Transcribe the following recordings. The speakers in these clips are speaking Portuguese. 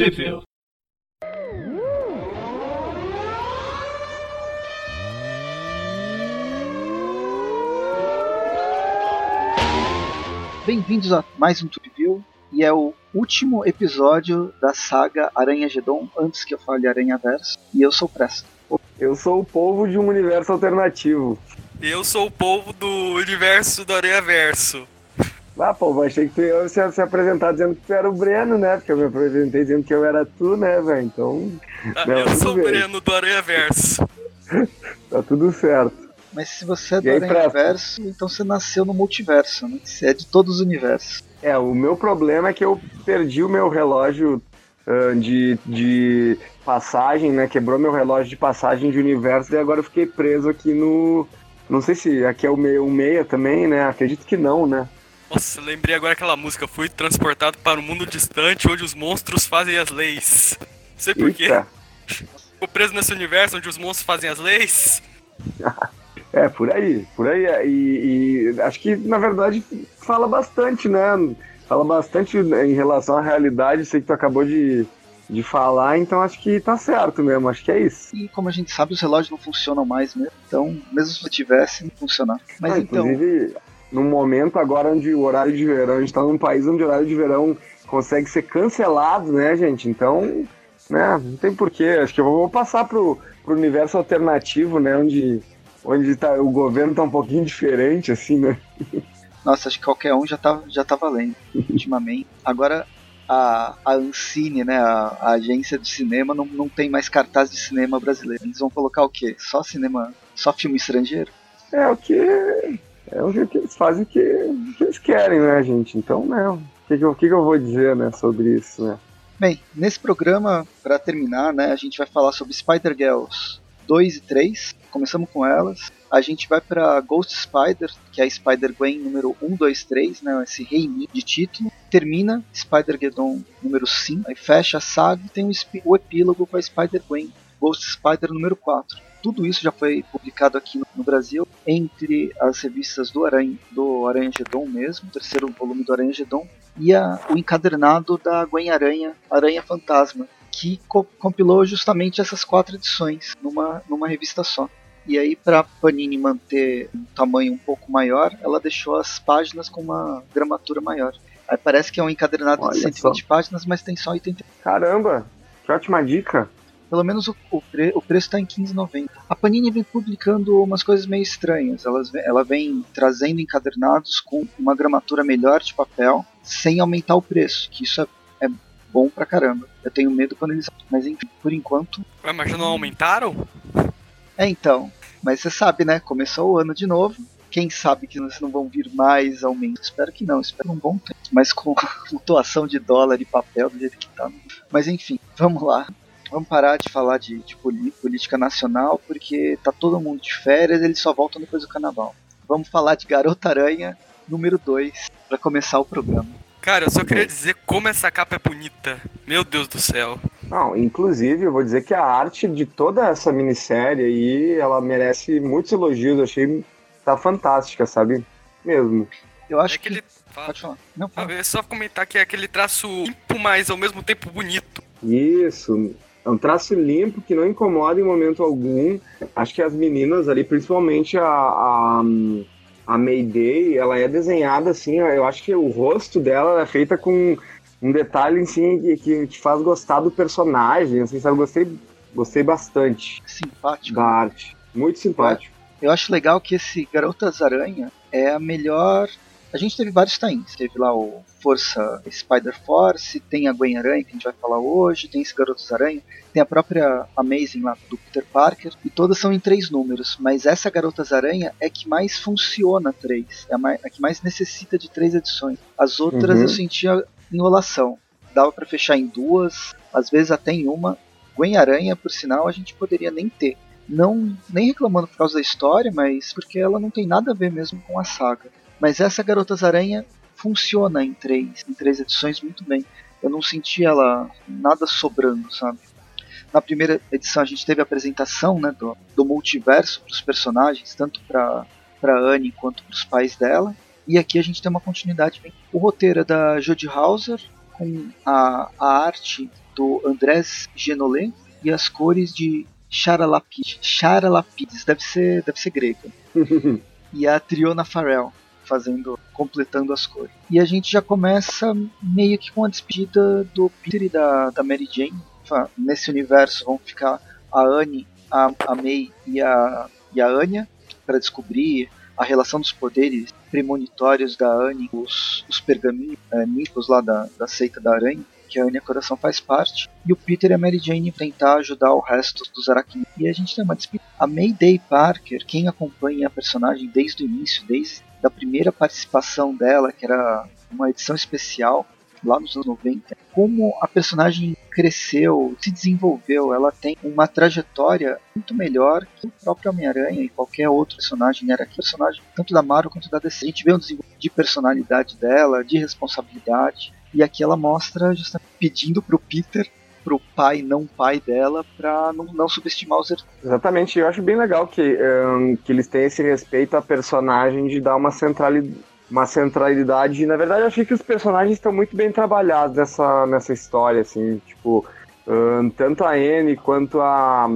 Trivia. Bem-vindos a mais um Trivia e é o último episódio da saga Aranha Gedon antes que eu fale Aranha Verso e eu sou o Presto. Eu sou o povo de um universo alternativo. Eu sou o povo do universo do Aranha Verso. Ah, pô, achei que tu ia se, se apresentar dizendo que tu era o Breno, né? Porque eu me apresentei dizendo que eu era tu, né, velho? Então. Ah, Não, eu sou o bem. Breno do Aranha Verso. Tá tudo certo. Mas se você é do E aí, Aranha Presto? Verso, então você nasceu no multiverso, né? Você é de todos os universos. É, o meu problema é que eu perdi o meu relógio ah, de, de passagem, né? Quebrou meu relógio de passagem de universo e agora eu fiquei preso aqui no. Não sei se aqui é o meia, o meia também, né? Acredito que não, né? Nossa, lembrei agora aquela música. Fui transportado para um mundo distante onde os monstros fazem as leis. Não sei por quê. Eita. Ficou preso nesse universo onde os monstros fazem as leis. É, por aí, por aí. é. E, e acho que, na verdade, fala bastante, né? Fala bastante em relação à realidade, sei que tu acabou de, de falar, então acho que tá certo mesmo, acho que é isso. E como a gente sabe, os relógios não funcionam mais mesmo. Então, mesmo se tivesse, não funcionar. Mas Ah, então, Inclusive, num momento agora onde o horário de verão, a gente tá num país onde o horário de verão consegue ser cancelado, né, gente? Então, né, não tem porquê. Acho que eu vou passar pro, pro universo alternativo, né, onde, onde tá, o governo tá um pouquinho diferente, assim, né? nossa, acho que qualquer um já tá, já tá valendo ultimamente. Agora, a, a Ancine, né, a, a agência de cinema, não, não tem mais cartaz de cinema brasileiro. Eles vão colocar o quê? Só cinema, só filme estrangeiro? É o que. É o que eles fazem o que, eles querem, né, gente? Então, né, o que, que, eu, que eu vou dizer, né, sobre isso, né? Bem, nesse programa, para terminar, né, a gente vai falar sobre Spider-Girls 2 e 3. Começamos com elas. A gente vai para Ghost Spider, que é a Spider-Gwen número 1, 2, 3, né, esse reinicio de título. Termina Spider-Geddon número 5, aí fecha a saga e tem o, o epílogo com a Spider-Gwen, Ghost Spider número 4. Tudo isso já foi publicado aqui no, no Brasil, entre as revistas do Aranha, do Aranha Gedon mesmo, o terceiro volume do Aranha Gedon, e a- o encadernado da Gwen Aranha, Aranha Fantasma, que co- compilou justamente essas quatro edições numa, numa revista só. E aí, para Panini manter um tamanho um pouco maior, ela deixou as páginas com uma gramatura maior. Aí parece que é um encadernado Olha de 120 páginas, mas tem só 80. Caramba, que ótima dica. Pelo menos o, o, pre- o preço está em 15,90. A Panini vem publicando umas coisas meio estranhas. Elas, ve- ela vem trazendo encadernados com uma gramatura melhor de papel, sem aumentar o preço, que isso é, é bom pra caramba. Eu tenho medo quando eles. Mas enfim, por enquanto. Ué, mas já não aumentaram? É então. Mas você sabe, né? Começou o ano de novo. Quem sabe que não vão vir mais aumentos? Espero que não, espero um bom tempo. Mas com flutuação de dólar e papel do jeito que tá. Mas enfim, vamos lá. Vamos parar de falar de, de política nacional, porque tá todo mundo de férias, eles só voltam depois do carnaval. Vamos falar de Garota Aranha número 2, para começar o programa. Cara, eu só queria dizer como essa capa é bonita. Meu Deus do céu. Não, inclusive, eu vou dizer que a arte de toda essa minissérie aí, ela merece muitos elogios. Eu achei tá fantástica, sabe? Mesmo. Eu acho é que que. ele. Fala. Pode falar. Não, fala. É só comentar que é aquele traço limpo, mas ao mesmo tempo bonito. Isso. É um traço limpo que não incomoda em momento algum. Acho que as meninas ali, principalmente a, a, a Mayday, ela é desenhada assim. Eu acho que o rosto dela é feita com um detalhe assim, que, que te faz gostar do personagem. Assim, sabe? Gostei, gostei bastante Simpático. da arte. Muito simpático. Eu acho legal que esse Garotas Aranha é a melhor. A gente teve vários tains. Teve lá o Força Spider Force, tem a Gwen Aranha, que a gente vai falar hoje, tem esse Garotas Aranha, tem a própria Amazing lá do Peter Parker, e todas são em três números. Mas essa Garotas Aranha é que mais funciona três, é a, mais, a que mais necessita de três edições. As outras Uhum. eu sentia enrolação. Dava pra fechar em duas, às vezes até em uma. Gwen Aranha, por sinal, a gente poderia nem ter não nem reclamando por causa da história, mas porque ela não tem nada a ver mesmo com a saga. Mas essa Garotas Aranha funciona em três, em três edições muito bem. Eu não senti ela nada sobrando, sabe? Na primeira edição a gente teve a apresentação né, do, do multiverso para os personagens, tanto para Anne quanto para os pais dela. E aqui a gente tem uma continuidade bem. O roteiro é da Jodie Hauser, com a, a arte do Andrés Genolet e as cores de Charalapides. Charalapides, deve ser, deve ser grego. e a Triona Farrell fazendo, completando as cores. E a gente já começa meio que com a despedida do Peter e da, da Mary Jane. Nesse universo vão ficar a Anne, a, a May e a, e a Anya para descobrir a relação dos poderes premonitórios da Anne, os, os pergaminhos é, lá da, da seita da aranha que a Anya Coração faz parte, e o Peter e a Mary Jane tentar ajudar o resto dos aracnídeos. E a gente tem uma despedida. A Mayday Parker, quem acompanha a personagem desde o início, desde a primeira participação dela, que era uma edição especial lá nos anos 90, como a personagem cresceu, se desenvolveu, ela tem uma trajetória muito melhor que o próprio Homem-Aranha e qualquer outro personagem era aqui, personagem tanto da Marvel quanto da DC. A gente vê um desenvolvimento de personalidade dela, de responsabilidade, e aqui ela mostra justamente pedindo pro Peter pro pai não pai dela para não, não, subestimar os. Exatamente, eu acho bem legal que, um, que eles têm esse respeito à personagem de dar uma centralidade uma centralidade. Na verdade, eu achei que os personagens estão muito bem trabalhados nessa, nessa história, assim, tipo, um, tanto a Anne quanto a,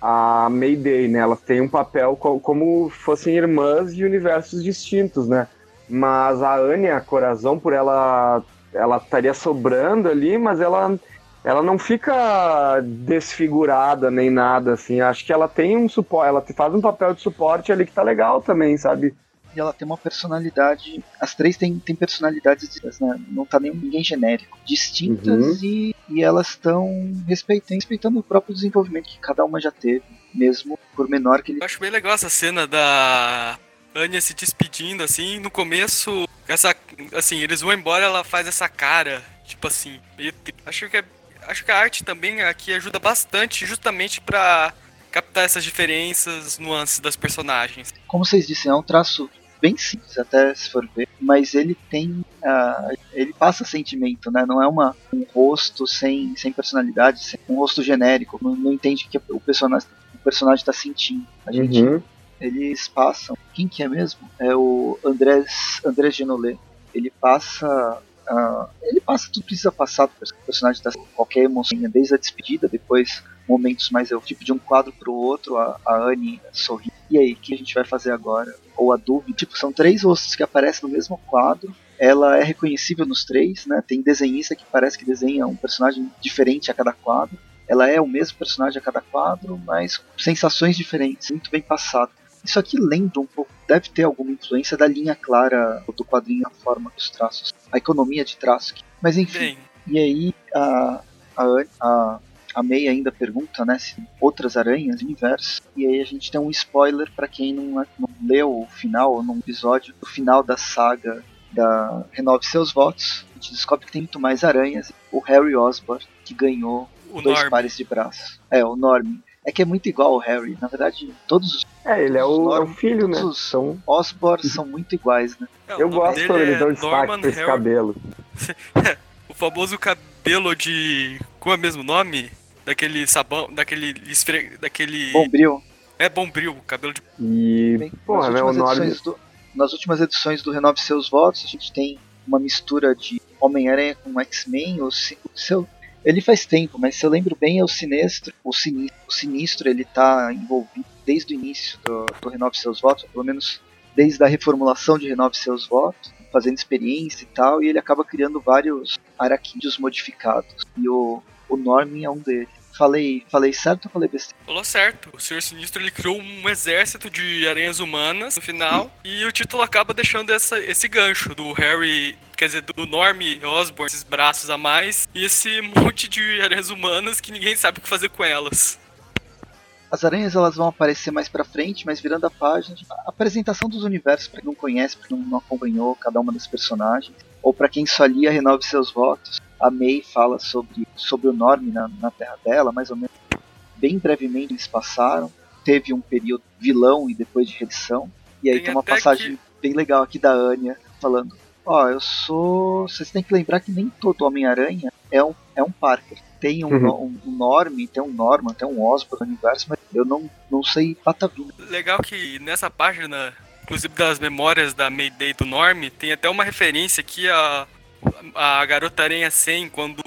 a Mayday, né? Elas têm um papel co como fossem irmãs de universos distintos, né? Mas a Anne, a Corazão, por ela ela estaria sobrando ali, mas ela ela não fica desfigurada nem nada assim. Acho que ela tem um suporte, ela faz um papel de suporte ali que tá legal também, sabe? E ela tem uma personalidade. As três têm, têm personalidades, né? não tá nem ninguém genérico, distintas uhum. e, e elas estão respeitando, respeitando o próprio desenvolvimento que cada uma já teve, mesmo por menor que ele. Eu acho bem legal essa cena da Anya se despedindo, assim, no começo, essa, assim, eles vão embora, ela faz essa cara, tipo assim, meio, acho que é, acho que a arte também aqui ajuda bastante, justamente para captar essas diferenças, nuances das personagens. Como vocês disseram, é um traço bem simples, até se for ver, mas ele tem, uh, ele passa sentimento, né? Não é uma um rosto sem, sem personalidade, sem, um rosto genérico, não, não entende o que o personagem o personagem está sentindo. A gente uhum eles passam. Quem que é mesmo? É o Andrés, Andrés Genolet. Ele passa. Uh, ele passa tudo precisa passar o personagem dar qualquer emoção, desde a despedida, depois momentos mais eu tipo de um quadro para o outro, a, a Anne sorri. E aí, o que a gente vai fazer agora? Ou a dúvida. Tipo, são três rostos que aparecem no mesmo quadro. Ela é reconhecível nos três, né? Tem desenhista que parece que desenha um personagem diferente a cada quadro. Ela é o mesmo personagem a cada quadro, mas com sensações diferentes, muito bem passado. Isso aqui lembra um pouco, deve ter alguma influência da linha clara do quadrinho, a forma dos traços, a economia de traço. Mas enfim, Bem. e aí a, a, a, a May ainda pergunta né, se outras aranhas, universo, e aí a gente tem um spoiler para quem não, não leu o final, ou num episódio, do final da saga da Renove Seus Votos, a gente descobre que tem muito mais aranhas. O Harry Osborn, que ganhou o dois Norm. pares de braços. É, o Norm. É que é muito igual ao Harry. Na verdade, todos os. É, ele é o, Norm, é o filho, né? Os são... Osborn são muito iguais, né? É, Eu gosto quando eles dão destaque pra esse Harry... cabelo. o famoso cabelo de. Como é mesmo nome? Daquele sabão. Daquele. Esfre... Daquele. Bombril. É Bombril, cabelo de. E. Bem, Porra, nas, né, últimas edições do... nas últimas edições do Renove Seus Votos, a gente tem uma mistura de Homem-Aranha com X-Men, o seu ele faz tempo, mas se eu lembro bem, é o Sinistro. O Sinistro, o sinistro ele tá envolvido desde o início do, do Renove Seus Votos, pelo menos desde a reformulação de Renove Seus Votos, fazendo experiência e tal, e ele acaba criando vários araquídeos modificados. E o, o Norman é um deles. Falei, falei certo ou falei besteira? Falou certo. O Senhor Sinistro ele criou um exército de aranhas humanas no final. e o título acaba deixando essa, esse gancho do Harry. Quer dizer, do Norm Osborn, esses braços a mais. E esse monte de aranhas humanas que ninguém sabe o que fazer com elas. As aranhas elas vão aparecer mais pra frente, mas virando a página. A apresentação dos universos, para quem não conhece, para quem não acompanhou cada uma das personagens, ou para quem só lia Renove Seus Votos, a May fala sobre, sobre o Norm na, na terra dela, mais ou menos. Bem brevemente eles passaram. Teve um período vilão e depois de redenção. E aí tem, tem uma passagem que... bem legal aqui da Anya falando: Ó, oh, eu sou. Vocês têm que lembrar que nem todo Homem-Aranha é um, é um Parker. Tem um, uhum. um, um Norm, tem um Norman, tem um Osborn no universo, mas eu não, não sei patavina. Legal que nessa página, inclusive das memórias da Mayday do Norm, tem até uma referência aqui a a Garota Aranha 100, quando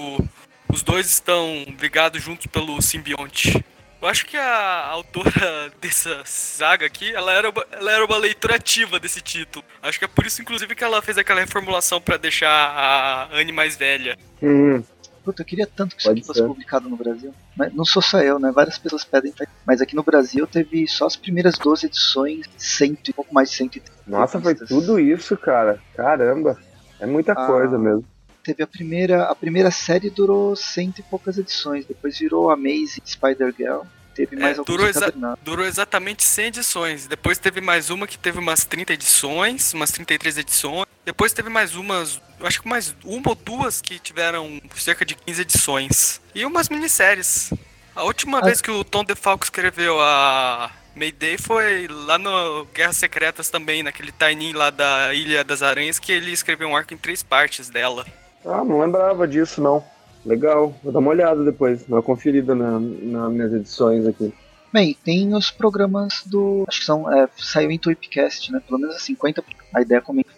os dois estão ligados juntos pelo simbionte. Eu acho que a autora dessa saga aqui, ela era, uma, ela era uma leitura ativa desse título. Acho que é por isso, inclusive, que ela fez aquela reformulação para deixar a Anne mais velha. Hum, Puta, eu queria tanto que isso Pode aqui fosse ser. publicado no Brasil. Mas não sou só eu, né? Várias pessoas pedem. pra- Mas aqui no Brasil teve só as primeiras 12 edições, cento e pouco mais de 130. nossa, foi tudo isso, cara. Caramba. É muita Ah. coisa mesmo. Teve a primeira. A primeira série durou cento e poucas edições. Depois virou Amazing Spider-Girl. Teve É, mais alguns durou exa-. Durou exatamente 100 edições. Depois teve mais uma que teve umas 30 edições, umas 33 edições. Depois teve mais umas, eu acho que mais uma ou duas que tiveram cerca de 15 edições. E umas minisséries. A última Ah. vez que o Tom DeFalco escreveu a Mayday foi lá no Guerras Secretas também, naquele tiny lá da Ilha das Aranhas, que ele escreveu um arco em três partes dela. Ah, não lembrava disso, não. Legal. Vou dar uma olhada depois. Dar uma conferida na, nas minhas edições aqui. Bem, tem os programas do. Acho que são. É, saiu em Tweepcast, né? Pelo menos 50. A ideia comigo.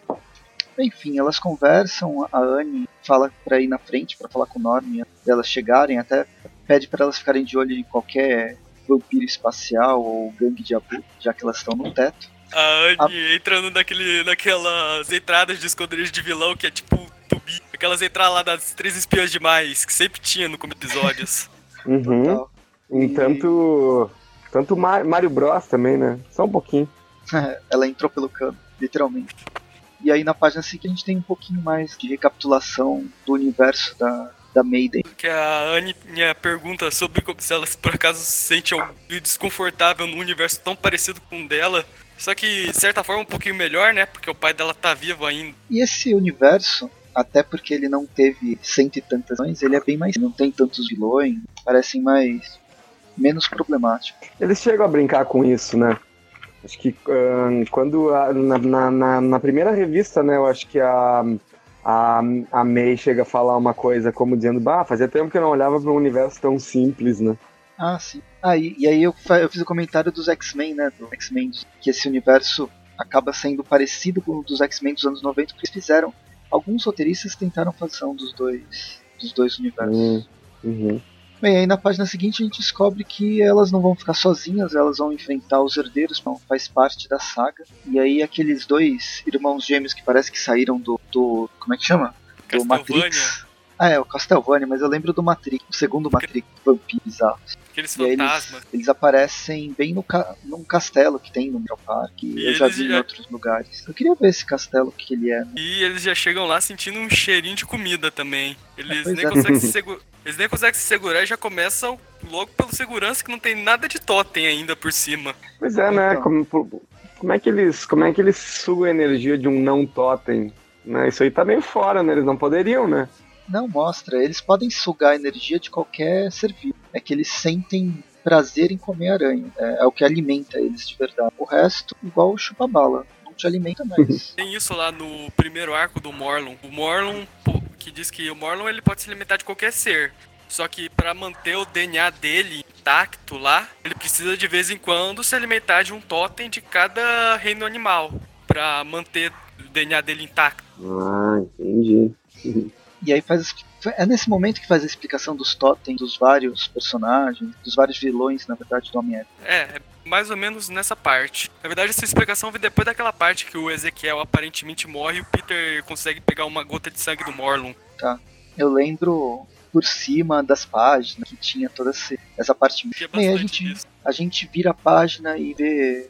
Enfim, elas conversam. A Anne fala pra ir na frente pra falar com o Norm. antes delas chegarem. Até pede pra elas ficarem de olho em qualquer vampiro espacial ou gangue de abu, já que elas estão no teto. A Anne entrando naquele, naquelas entradas de esconderijo de vilão que é tipo tubi. Aquelas entradas lá das três espiãs demais, que sempre tinha no como episódios. Uhum. Em tanto. Tanto Ma- Mario Bros também, né? Só um pouquinho. Ela entrou pelo cano, literalmente. E aí na página seguinte a gente tem um pouquinho mais de recapitulação do universo da, da Maiden. que a Anne minha pergunta sobre se ela por acaso se sente desconfortável num universo tão parecido com o dela. Só que, de certa forma, um pouquinho melhor, né? Porque o pai dela tá vivo ainda. E esse universo, até porque ele não teve cento e tantas vilões, ele é bem mais. Não tem tantos vilões, parecem mais. menos problemáticos. Eles chegam a brincar com isso, né? Acho que ahn, quando a- na, na, na- na primeira revista, né, eu acho que a, a, a May chega a falar uma coisa como dizendo, bah, fazia tempo que eu não olhava para um universo tão simples, né? Ah, sim. Ah, e, e aí eu, eu fiz o comentário dos X-Men, né? Do X-Men, que esse universo acaba sendo parecido com o dos X-Men dos anos 90, porque eles fizeram. Alguns roteiristas tentaram fazer um dos dois, dos dois universos. Hum, uhum. Bem, aí na página seguinte a gente descobre que elas não vão ficar sozinhas, elas vão enfrentar os herdeiros, então faz parte da saga. E aí aqueles dois irmãos gêmeos que parece que saíram do. do como é que chama? Do. Matrix. Ah, é, o Castlevania, mas eu lembro do Matrix, o segundo Matrix, vampiro bizarro. Aqueles E fantasmas. eles, eles aparecem bem no ca num castelo que tem no Central Park, E eu já vi em já- outros lugares. Eu queria ver esse castelo, o que ele é. né? E eles já chegam lá sentindo um cheirinho de comida também. Eles, pois nem, é. conseguem se segu- eles nem conseguem se segurar e já começam logo pelo segurança que não tem nada de totem ainda por cima. Pois é, né? Então. Como, como, é que eles, como é que eles sugam a energia de um não totem? Né? Isso aí tá meio fora, né? Eles não poderiam, né? Não mostra, eles podem sugar a energia de qualquer ser vivo. É que eles sentem prazer em comer aranha. É, é o que alimenta eles de verdade. O resto, igual o chupa-bala, não te alimenta mais. Tem isso lá no primeiro arco do Morlun. O Morlun, pô, que diz que o Morlun ele pode se alimentar de qualquer ser. Só que pra manter o DNA dele intacto lá, ele precisa de vez em quando se alimentar de um totem de cada reino animal. Pra manter o DNA dele intacto. Ah, entendi. E aí faz. É nesse momento que faz a explicação dos totens, dos vários personagens, dos vários vilões, na verdade, do Homem-Aranha. É, é mais ou menos nessa parte. Na verdade, essa explicação vem depois daquela parte que o Ezequiel aparentemente morre e o Peter consegue pegar uma gota de sangue do Morlun. Eu lembro por cima das páginas que tinha toda essa, essa parte. É Bem, a gente, disso. a gente vira a página e vê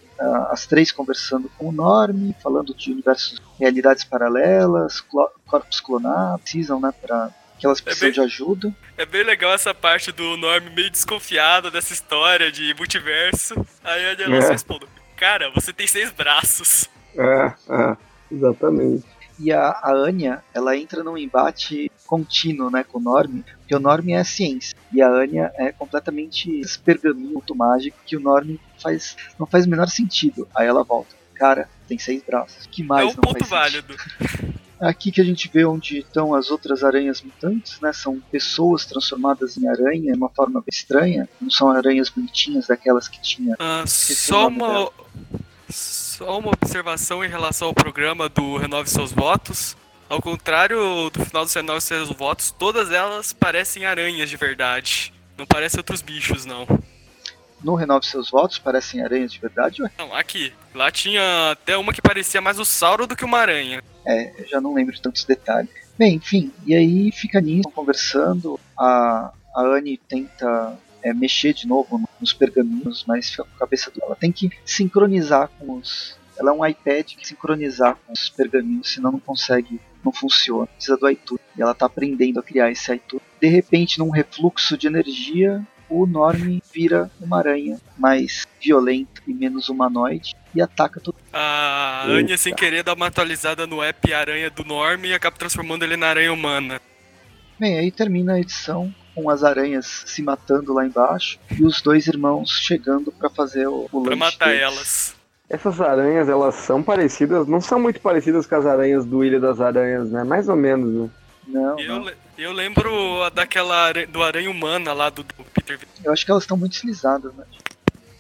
as três conversando com o Norm, falando de universos, realidades paralelas, clo- corpos clonados, precisam, né, pra, que elas precisam bem- de ajuda. É bem legal essa parte do Norm meio desconfiado dessa história de multiverso. Aí a Angela É. responde: Cara, você tem seis braços. É, é, exatamente. E a, a Anya, ela entra num embate contínuo, né, com o Norm, porque o Norm é a ciência, e a Anya é completamente esse pergaminho muito mágico que o Norm faz, não faz o menor sentido. Aí ela volta. Cara, tem seis braços. Que mais é um não ponto válido. Aqui que a gente vê onde estão as outras aranhas mutantes, né? São pessoas transformadas em aranha de uma forma estranha. Não são aranhas bonitinhas daquelas que tinha. Ah, só uma. dela. Só uma observação em relação ao programa do Renove Seus Votos. Ao contrário do final do Senado seus votos, todas elas parecem aranhas de verdade. Não parecem outros bichos, não. No Renove Seus Votos parecem aranhas de verdade? Ué? Não, aqui. Lá tinha até uma que parecia mais o Sauro do que uma aranha. É, eu já não lembro de tantos detalhes. Bem, enfim, e aí fica nisso, conversando. A, a Anne tenta é, mexer de novo nos pergaminhos, mas fica com a cabeça dela. Ela tem que sincronizar com os. Ela é um iPad que sincronizar com os pergaminhos, senão não consegue, não funciona. Precisa do iTunes. E ela está aprendendo a criar esse iTunes. De repente, num refluxo de energia, o Norm vira uma aranha mais violenta e menos humanoide e ataca todo A Anya, sem querer, dá uma atualizada no app Aranha do Norm e acaba transformando ele na aranha humana. Bem, aí termina a edição com as aranhas se matando lá embaixo e os dois irmãos chegando para fazer o, o Pra lanche matar deles. elas. Essas aranhas, elas são parecidas, não são muito parecidas com as aranhas do Ilha das Aranhas, né? Mais ou menos, né? Não, Eu, não. Eu lembro a daquela aranha, do Aranha Humana lá do, do Peter Eu acho que elas estão muito estilizadas, né?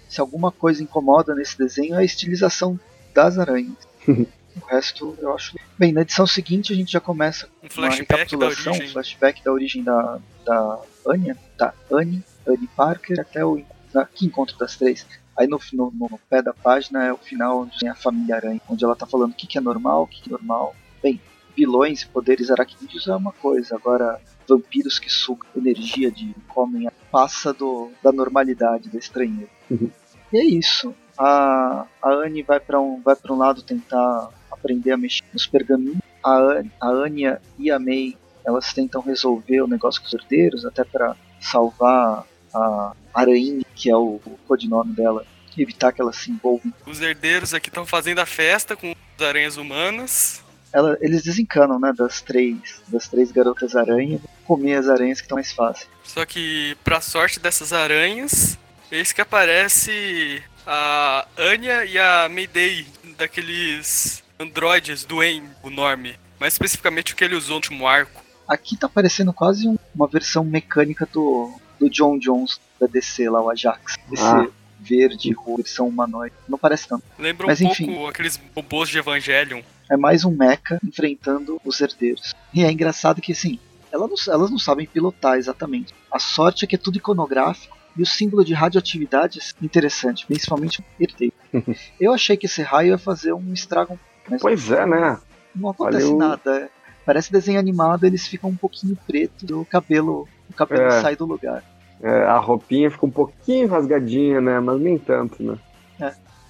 Se alguma coisa incomoda nesse desenho é a estilização das aranhas. o resto eu acho. Bem, na edição seguinte a gente já começa Um com uma flashback da recapitulação, um flashback da origem da, da Anya, da Annie, Annie Parker, até o da, que encontro das três. Aí no, no, no pé da página é o final onde tem a família Aranha, onde ela tá falando o que, que é normal, o que, que é normal. Bem, vilões e poderes aracnídeos é uma coisa, agora vampiros que sugam energia de comem a passa do, da normalidade, da estranheza. Uhum. E é isso. A, a Anne vai para um, vai pra um lado tentar aprender a mexer nos pergaminhos. A, a Anya e a May elas tentam resolver o negócio com os herdeiros, até para salvar a Araine, que é o, o codinome dela, e evitar que ela se envolva em Os herdeiros aqui estão fazendo a festa com as aranhas humanas. Ela, eles desencanam, né, das três, das três garotas aranha, comer as aranhas que estão mais fáceis. Só que, pra sorte dessas aranhas, eis que aparece a Anya e a Mayday, daqueles androides do En, o Norm. Mais especificamente o que ele usou no último arco. Aqui tá parecendo quase um- uma versão mecânica do, do John Jones da DC lá, o Ajax. Esse Ah. verde, versão humanoide. Não parece tanto. Lembra Mas um enfim. pouco aqueles robôs de Evangelion. É mais um mecha enfrentando os herdeiros. E é engraçado que, assim, elas não, elas não sabem pilotar exatamente. A sorte é que é tudo iconográfico e o símbolo de radioatividade é interessante, principalmente o herdeiro. Eu achei que esse raio ia fazer um estrago, Pois é, né? não acontece Olha, nada. é. Parece desenho animado, eles ficam um pouquinho preto e o cabelo, o cabelo É. sai do lugar. É, a roupinha fica um pouquinho rasgadinha, né? Mas nem tanto, né?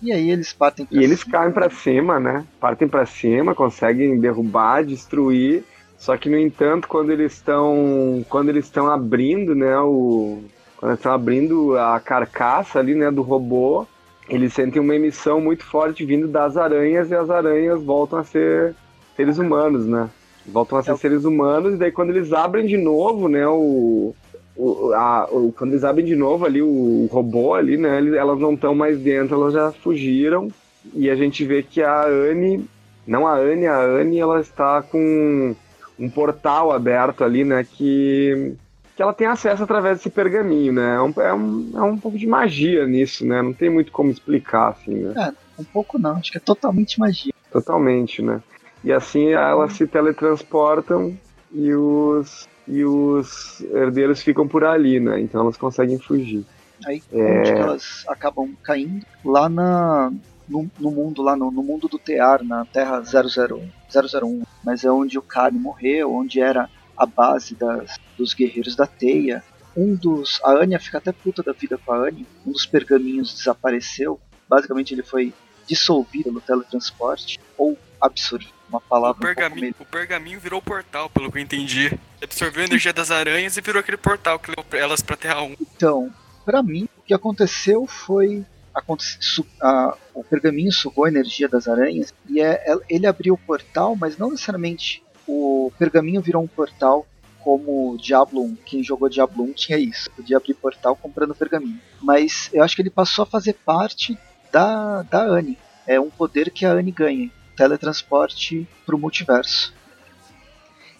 E aí eles partem pra E eles cima. caem pra cima, né? Partem pra cima, conseguem derrubar, destruir. Só que no entanto, quando eles estão, quando eles estão abrindo, né, o quando eles estão abrindo a carcaça ali, né, do robô, eles sentem uma emissão muito forte vindo das aranhas e as aranhas voltam a ser seres humanos, né? Voltam a ser É seres humanos e daí quando eles abrem de novo, né, o o, a- o- quando eles abrem de novo ali o, robô ali, né? eles- Elas não estão mais dentro, elas já fugiram. E a gente vê que a Anne, não a Anne, a Anne, ela está com um portal aberto ali, né? Que, que ela tem acesso através desse pergaminho, né? É um, é, um, é um pouco de magia nisso, né? Não tem muito como explicar, assim, né? Um pouco não, acho que é totalmente magia. Totalmente, né? E assim elas se teletransportam e os, e os herdeiros ficam por ali, né? Então elas conseguem fugir. Aí É. onde que elas acabam caindo? Lá na, no, no mundo, lá no, no mundo do Tear, na Terra 001, 001, mas é onde o Kali morreu, onde era a base das, dos guerreiros da teia. Um dos. A Anya fica até puta da vida com a Anya. Um dos pergaminhos desapareceu. Basicamente ele foi dissolvido pelo teletransporte ou absorvido. Uma O palavra um pouco pergaminho, meio. o pergaminho virou o portal, pelo que eu entendi. Absorveu a energia das aranhas e virou aquele portal que levou elas pra Terra 1. Então, pra mim, o que aconteceu foi. aconte- su- a- o pergaminho sugou a energia das aranhas e é, é- ele abriu o portal, mas não necessariamente o pergaminho virou um portal como Diablo 1. Quem jogou Diablo 1 tinha isso, podia abrir portal comprando pergaminho. Mas eu acho que ele passou a fazer parte da, da Anne. É um poder que a Anne ganha teletransporte pro multiverso.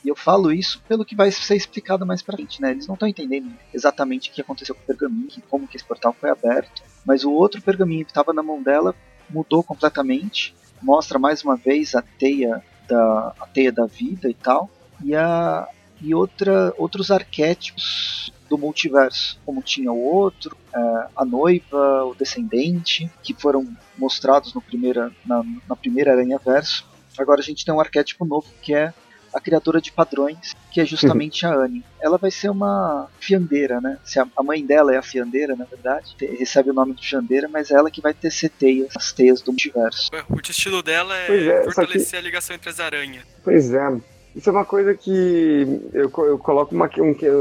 E eu falo isso pelo que vai ser explicado mais pra frente, né? Eles não estão entendendo exatamente o que aconteceu com o pergaminho, como que esse portal foi aberto. Mas o outro pergaminho que estava na mão dela mudou completamente. Mostra mais uma vez a teia da a teia da vida e tal, e, a, e outra, outros arquétipos do multiverso, como tinha o outro, é, a noiva, o descendente, que foram mostrados no primeira, na, na primeira Aranha Verso. Agora a gente tem um arquétipo novo que é a criadora de padrões, que é justamente a Anne. Ela vai ser uma fiandeira, né? Se a, mãe dela é a fiandeira, na verdade, recebe o nome de fiandeira, mas é ela que vai tecer teias, as teias do multiverso. O destino dela é, é fortalecer que... a ligação entre as aranhas. Pois é. Isso é uma coisa que eu, eu coloco uma,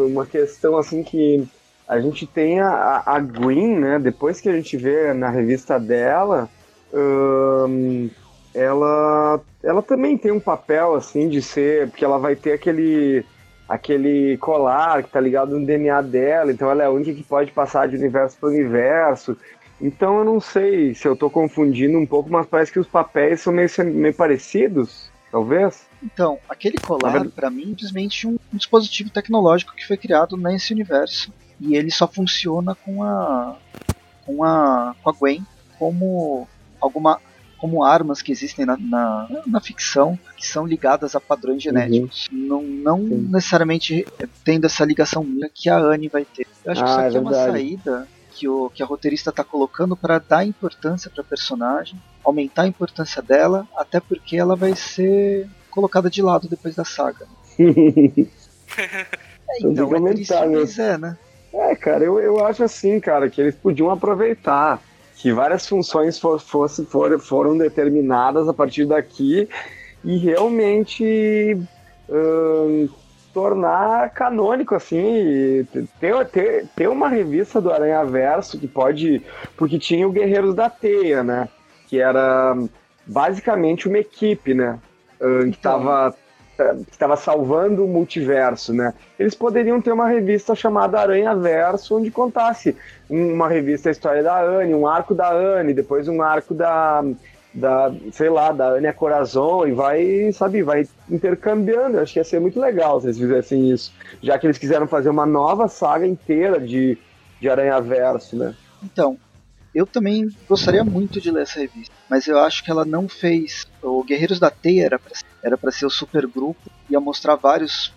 uma questão assim que a gente tem a, a né? Depois que a gente vê na revista dela, hum, ela, ela também tem um papel assim de ser, porque ela vai ter aquele aquele colar que tá ligado no DNA dela, então ela é a única que pode passar de universo para universo. Então eu não sei se eu tô confundindo um pouco, mas parece que os papéis são meio, meio parecidos, talvez. Então, aquele colar, para mim, é simplesmente um, um, dispositivo tecnológico que foi criado nesse universo. E ele só funciona com a. com a. com a Gwen como alguma. como armas que existem na, na, na ficção que são ligadas a padrões genéticos. Uhum. Não, não necessariamente tendo essa ligação que a Anne vai ter. Eu acho ah, que isso aqui é, é uma saída que, o, que a roteirista está colocando para dar importância para a personagem, aumentar a importância dela, até porque ela vai ser colocada de lado depois da saga. é, então, é triste, mas é, né? É, cara, eu, eu acho assim, cara, que eles podiam aproveitar que várias funções for, fosse, for, foram determinadas a partir daqui e realmente hum, tornar canônico, assim, ter, ter, ter uma revista do Aranha Verso que pode. Porque tinha o Guerreiros da Teia, né? Que era basicamente uma equipe, né? Que estava que estava salvando o multiverso, né? Eles poderiam ter uma revista chamada Aranha Verso, onde contasse uma revista a história da Anne, um arco da Anne, depois um arco da, da sei lá, da Ania Corazon, e vai, sabe, vai intercambiando. Eu acho que ia ser muito legal se eles fizessem isso, já que eles quiseram fazer uma nova saga inteira de, de Aranha Verso, né? Então, eu também gostaria muito de ler essa revista, mas eu acho que ela não fez. O Guerreiros da Teia era para ser o super grupo, ia mostrar vários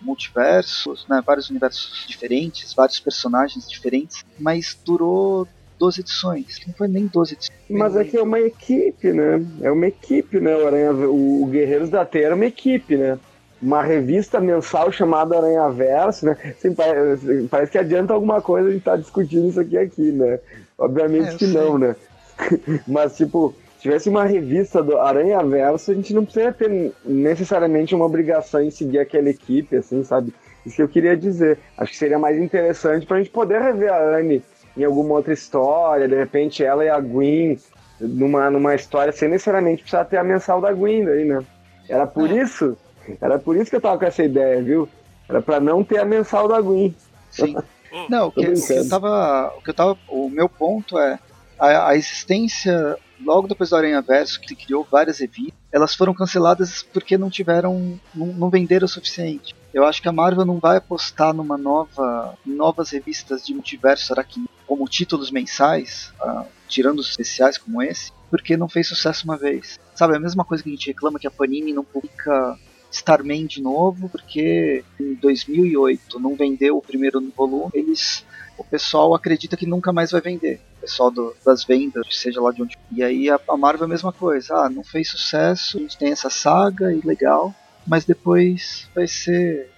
multiversos, né, vários universos diferentes, vários personagens diferentes, mas durou 12 edições. Não foi nem 12 edições. Mas é que é uma equipe, né? É uma equipe, né? O, Aranha, o Guerreiros da Teia era uma equipe, né? Uma revista mensal chamada Aranha Verso, né? Parece, parece que adianta alguma coisa a gente estar tá discutindo isso aqui aqui, né? Obviamente é, que não, né? Mas, tipo, se tivesse uma revista do Aranha Verso, a gente não precisa ter necessariamente uma obrigação em seguir aquela equipe, assim, sabe? Isso que eu queria dizer. Acho que seria mais interessante pra gente poder rever a Anne em alguma outra história, de repente ela e a Gwen numa, numa história sem necessariamente precisar ter a mensal da Gwen aí, né? Era por é. isso, era por isso que eu tava com essa ideia, viu? Era pra não ter a mensal da Gwen. Sim. Não, o que, o que, eu tava. O que eu tava. O meu ponto é a, a existência. Logo depois do Aranha Verso, que criou várias revistas, elas foram canceladas porque não tiveram. não, não venderam o suficiente. Eu acho que a Marvel não vai apostar numa nova. novas revistas de multiverso aqui como títulos mensais, uh, tirando os especiais como esse, porque não fez sucesso uma vez. Sabe, a mesma coisa que a gente reclama que a Panini não publica Starman de novo, porque em 2008 não vendeu o primeiro volume, eles o pessoal acredita que nunca mais vai vender. O pessoal do, das vendas, seja lá de onde. E aí a, a, Marvel é a mesma coisa. Ah, não fez sucesso, a gente tem essa saga e legal, mas depois vai ser.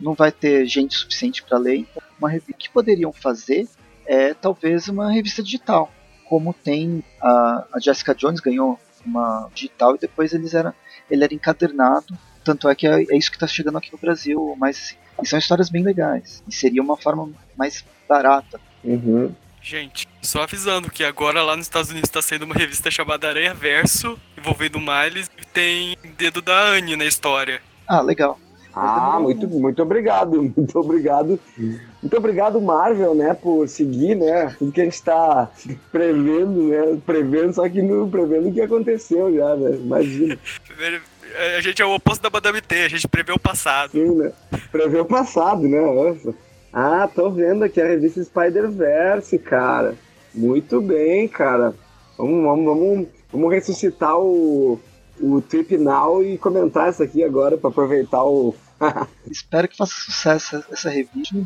Não vai ter gente suficiente para ler. Então, uma revista. O que poderiam fazer é talvez uma revista digital. Como tem a, a Jessica Jones ganhou uma digital e depois eles eram, ele era encadernado tanto é que é, é isso que está chegando aqui no Brasil, mas assim, e são histórias bem legais. E seria uma forma mais barata. Uhum. Gente, só avisando que agora lá nos Estados Unidos está saindo uma revista chamada Aranha Verso, envolvendo o Miles, e tem dedo da Anne na história. Ah, legal. Ah, muito, muito obrigado, muito obrigado. Muito obrigado, Marvel, né, por seguir, né, tudo que a gente está prevendo, né, prevendo, só que não prevendo o que aconteceu já, né, imagina. A gente é o oposto da Madame T, a gente prevê o passado. Sim, né, prevê o passado, né, nossa. Ah, tô vendo aqui a revista Spider-Verse, cara. Muito bem, cara. Vamos, vamos, vamos, vamos ressuscitar o o Trip Now e comentar essa aqui agora para aproveitar o. Espero que faça sucesso essa revista.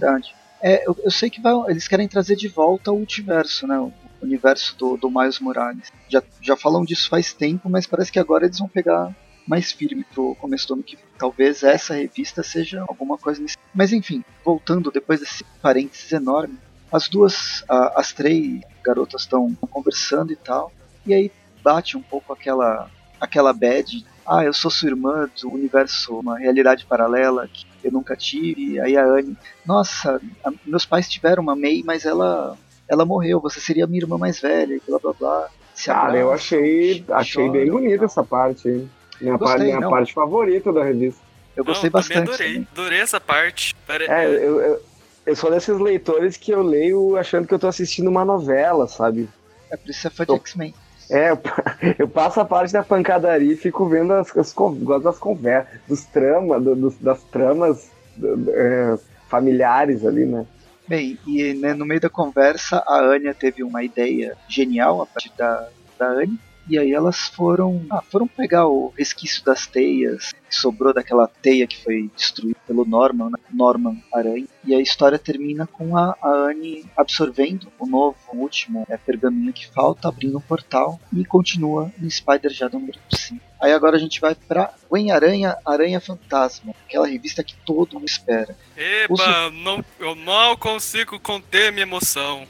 É, eu, eu, sei que vai, eles querem trazer de volta o multiverso, né? O universo do, do Miles Morales. Já, já falam disso faz tempo, mas parece que agora eles vão pegar mais firme pro começo do ano que vem. Talvez essa revista seja alguma coisa nesse. Mas enfim, voltando depois desse parênteses enorme, as duas, a, as três garotas estão conversando e tal, e aí bate um pouco aquela aquela bad. Ah, eu sou sua irmã do universo, uma realidade paralela que eu nunca tive. Aí a Anne, nossa, a, meus pais tiveram uma May, mas ela ela morreu. Você seria minha irmã mais velha, e blá blá blá. Cara, eu achei, achei bem bonita essa parte. Hein? Minha, gostei, parte, minha parte favorita da revista. Eu gostei não, bastante. Adorei, adorei essa parte. Pare... É, eu, eu, eu, sou desses leitores que eu leio achando que eu tô assistindo uma novela, sabe? É por isso que você foi de X-Men. É, eu passo a parte da pancadaria e fico vendo as, as, das conversas, dos tramas, do, dos, das tramas do, é, familiares ali, né? Bem, e né, no meio da conversa a Anya teve uma ideia genial a partir da, da Anne, e aí elas foram, ah, foram pegar o resquício das teias que sobrou daquela teia que foi destruída pelo Norman, né? Norman Aranha. E a história termina com a, a Anne absorvendo o novo, o último é, pergaminho que falta, abrindo um portal e continua no Spider Shadow número 5. Aí agora a gente vai pra Gwen Aranha, Aranha Fantasma, aquela revista que todo mundo espera. Eba, Os... não, eu não consigo conter minha emoção.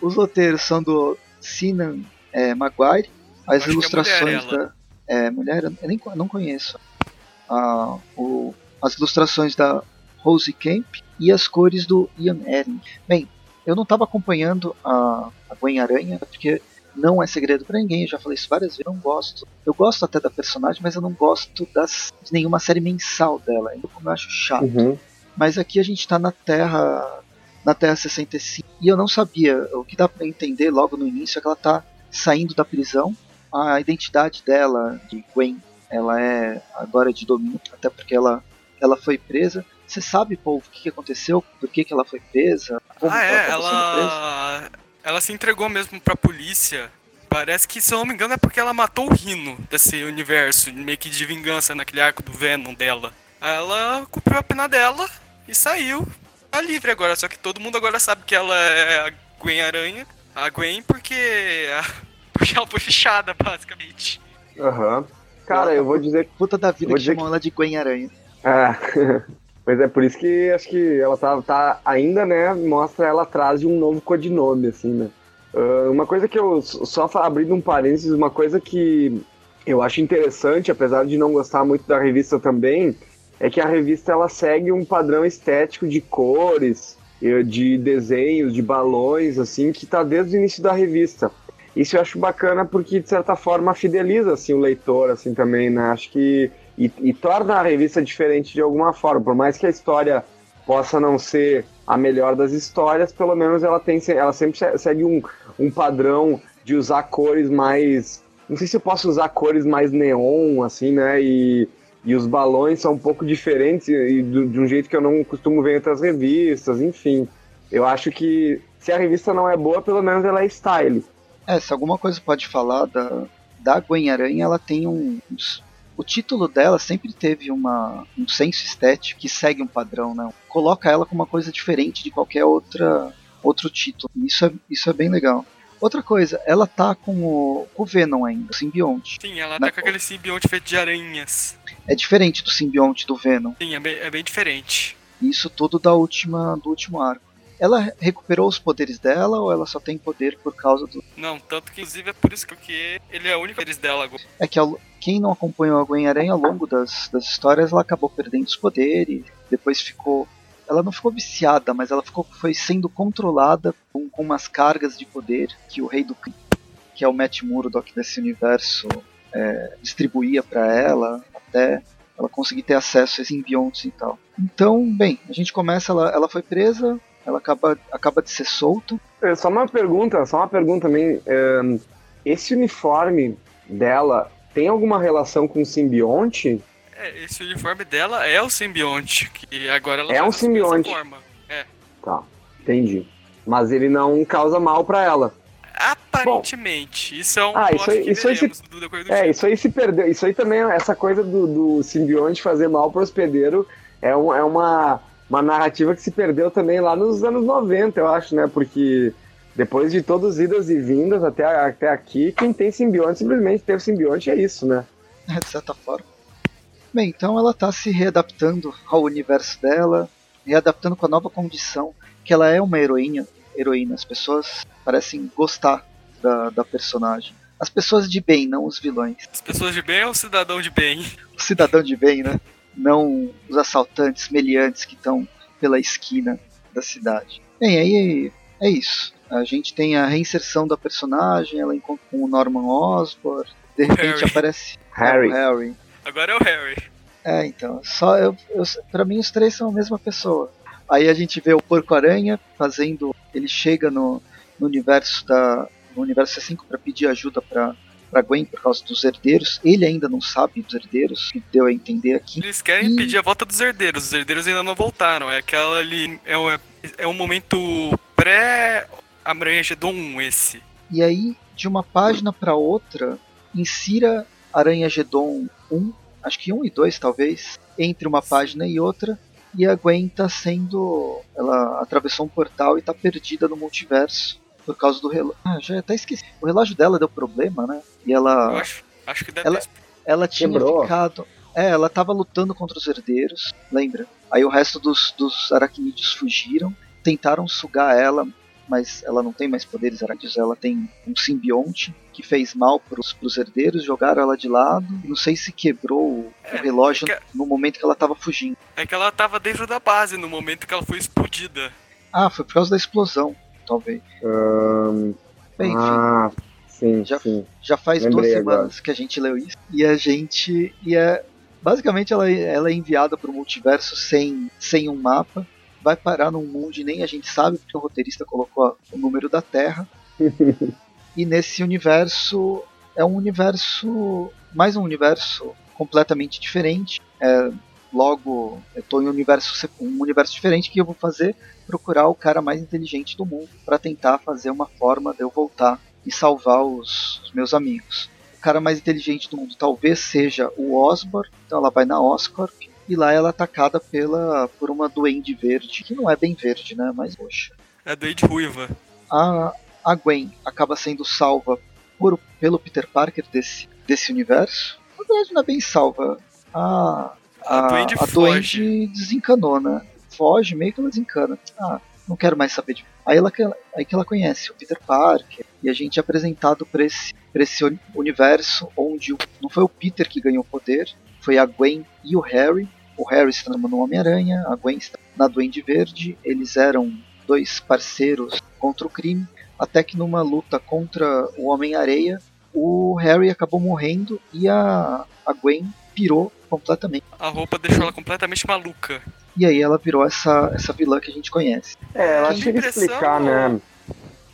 Os roteiros são do Sinan é, Maguire as Acho ilustrações é mulher, da. É, mulher, eu nem não conheço. Ah, o, as ilustrações da Rose Camp e as cores do Ian Eren. Bem, eu não estava acompanhando a, a Gwen Aranha, porque não é segredo para ninguém, eu já falei isso várias vezes, eu não gosto. Eu gosto até da personagem, mas eu não gosto das, de nenhuma série mensal dela, ainda como eu acho chato. Uhum. Mas aqui a gente está na Terra na Terra 65 e eu não sabia, o que dá para entender logo no início é que ela está saindo da prisão a identidade dela, de Gwen, ela é agora de domínio, até porque ela, ela foi presa. Você sabe, povo, o que, aconteceu? Por que, que ela foi presa? Como ah, é, ela... ela se entregou mesmo pra polícia. Parece que, se eu não me engano, é porque ela matou o Rino desse universo, meio que de vingança naquele arco do Venom dela. Ela cumpriu a pena dela e saiu. Tá livre agora, só que todo mundo agora sabe que ela é a Gwen Aranha. A Gwen porque porque ela foi fechada, basicamente. Aham. Uhum. Cara, eu vou dizer. Puta da vida que chamam que... ela de Gwen Aranha. É. Pois é, por isso que acho que ela tá, tá ainda, né, mostra ela atrás de um novo codinome, assim, né. Uh, uma coisa que eu, só abrindo um parênteses, uma coisa que eu acho interessante, apesar de não gostar muito da revista também, é que a revista ela segue um padrão estético de cores, de desenhos, de balões, assim, que tá desde o início da revista. Isso eu acho bacana porque, de certa forma, fideliza assim, o leitor assim, também, né? Acho que. E, e torna a revista diferente de alguma forma. Por mais que a história possa não ser a melhor das histórias, pelo menos ela tem ela sempre segue um, um padrão de usar cores mais. Não sei se eu posso usar cores mais neon, assim, né? E, e os balões são um pouco diferentes e do, de um jeito que eu não costumo ver em outras revistas, enfim. Eu acho que se a revista não é boa, pelo menos ela é style. É, se alguma coisa pode falar da, da Gwen Aranha, ela tem um. O título dela sempre teve uma, um senso estético que segue um padrão, né? Coloca ela com uma coisa diferente de qualquer outra outro título. Isso é, isso é bem legal. Outra coisa, ela tá com o, com o Venom ainda, o simbionte. Sim, ela tá com aquele simbionte feito de aranhas. É diferente do simbionte do Venom. Sim, é bem, é bem diferente. Isso tudo da última, do último arco. Ela recuperou os poderes dela ou ela só tem poder por causa do. Não, tanto que inclusive é por isso que ele é o único poderes dela agora. É que quem não acompanhou a Gwen Aranha ao longo das, das histórias, ela acabou perdendo os poderes, depois ficou. Ela não ficou viciada, mas ela ficou, foi sendo controlada com, com umas cargas de poder que o Rei do que é o Matt Murdock desse universo, é, distribuía para ela até ela conseguir ter acesso a esses simbiontes e tal. Então, bem, a gente começa, ela, ela foi presa, ela acaba, acaba de ser solta. É, só uma pergunta, só uma pergunta também. É, esse uniforme dela tem alguma relação com o simbionte? É, esse uniforme dela é o simbionte, que agora ela é um simbionte. Forma. É. Tá, entendi. Mas ele não causa mal para ela. Aparentemente. Bom, isso é um ah, isso aí, isso aí se, do do É, isso aí se perdeu. Isso aí também, essa coisa do, do simbionte fazer mal pro hospedeiro é, um, é uma, uma narrativa que se perdeu também lá nos anos 90, eu acho, né? Porque depois de todas as idas e vindas até, até aqui, quem tem simbionte simplesmente teve simbionte, é isso, né? É, de certa forma. Bem, então ela está se readaptando ao universo dela, readaptando com a nova condição que ela é uma heroína. heroína. As pessoas parecem gostar da, da personagem. As pessoas de bem, não os vilões. As pessoas de bem ou o cidadão de bem? O cidadão de bem, né? Não os assaltantes, meliantes que estão pela esquina da cidade. Bem, aí é isso. A gente tem a reinserção da personagem, ela encontra com o Norman Osborn, de repente Harry. aparece Harry. o Harry. Agora é o Harry. É, então, só eu, eu para mim os três são a mesma pessoa. Aí a gente vê o Porco-Aranha fazendo, ele chega no, no universo da no universo C5 para pedir ajuda para para Gwen por causa dos herdeiros. Ele ainda não sabe dos herdeiros, que deu a entender aqui. Eles querem E- pedir a volta dos herdeiros. Os herdeiros ainda não voltaram. É aquela ali. É um, é um momento pré. Aranha-Gedon 1 esse. E aí, de uma página para outra, insira Aranha Gedon 1, acho que 1 e 2 talvez, entre uma página e outra, e a Gwen tá sendo. Ela atravessou um portal e tá perdida no multiverso por causa do relógio. Ah, já até esqueci. O relógio dela deu problema, né? E Eu ela, acho, acho que deve Ela- ter. ela tinha Quebrou. ficado. É, ela tava lutando contra os herdeiros, lembra? Aí o resto dos, dos aracnídeos fugiram, tentaram sugar ela, mas ela não tem mais poderes aracnídeos, ela tem um simbionte que fez mal pros, pros herdeiros, jogaram ela de lado, não sei se quebrou o, É, o relógio é que- no momento que ela tava fugindo. É que ela tava dentro da base no momento que ela foi explodida. Ah, foi por causa da explosão, talvez. Ahn, Bem, enfim, ah, sim, Já- sim. já faz lembrei duas agora. semanas que a gente leu isso, e a gente. E é, basicamente ela, é- ela é enviada pro multiverso sem, sem um mapa, vai parar num mundo e nem a gente sabe, porque o roteirista colocou o número da Terra. e nesse universo é um universo. mais um universo completamente diferente. É, logo, eu tô em um universo, um universo diferente que eu vou fazer procurar o cara mais inteligente do mundo para tentar fazer uma forma de eu voltar e salvar os, os meus amigos. O cara mais inteligente do mundo talvez seja o Osborn, então ela vai na Oscorp e lá ela é atacada pela por uma duende verde, que não é bem verde, né, mas roxa. É do Ed Ruiva. A, a Gwen acaba sendo salva por, pelo Peter Parker desse, desse universo. Na verdade não é bem salva. A, A duende a foge. duende desencanou, né? Foge, meio que ela desencana. Ah, não quero mais saber de. Aí, ela, aí que ela conhece o Peter Parker. E a gente é apresentado para esse, pra esse uni- universo onde o- não foi o Peter que ganhou poder, foi a Gwen e o Harry. O Harry se transformou no Homem-Aranha, a Gwen está na Duende Verde. Eles eram dois parceiros contra o crime. Até que numa luta contra o Homem-Areia, o Harry acabou morrendo e a, a Gwen pirou completamente. A roupa deixou ela completamente maluca. E aí ela virou essa, essa vilã que a gente conhece. É, ela chega a impressão- explicar, né?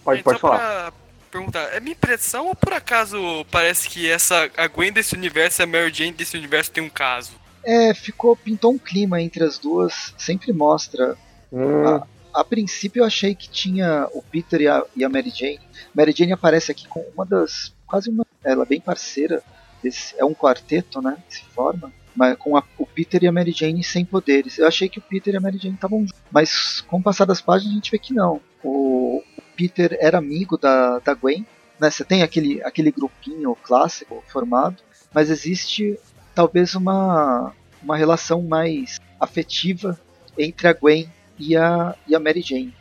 Pode, Gente, pode falar. perguntar, é minha impressão ou por acaso parece que essa a Gwen desse universo e a Mary Jane desse universo tem um caso? É, ficou, pintou um clima entre as duas, sempre mostra. Hum, A princípio eu achei que tinha o Peter e a, e a Mary Jane. Mary Jane aparece aqui com uma das, quase uma, ela é bem parceira, desse, é um quarteto, né, que se forma. Com a- o Peter e a Mary Jane sem poderes. Eu achei que o Peter e a Mary Jane estavam juntos. Mas com o passar das páginas a gente vê que não. O, o Peter era amigo da, da Gwen. Né? Você tem aquele, aquele grupinho clássico formado. Mas existe talvez uma, uma relação mais afetiva entre a Gwen e a, e a Mary Jane.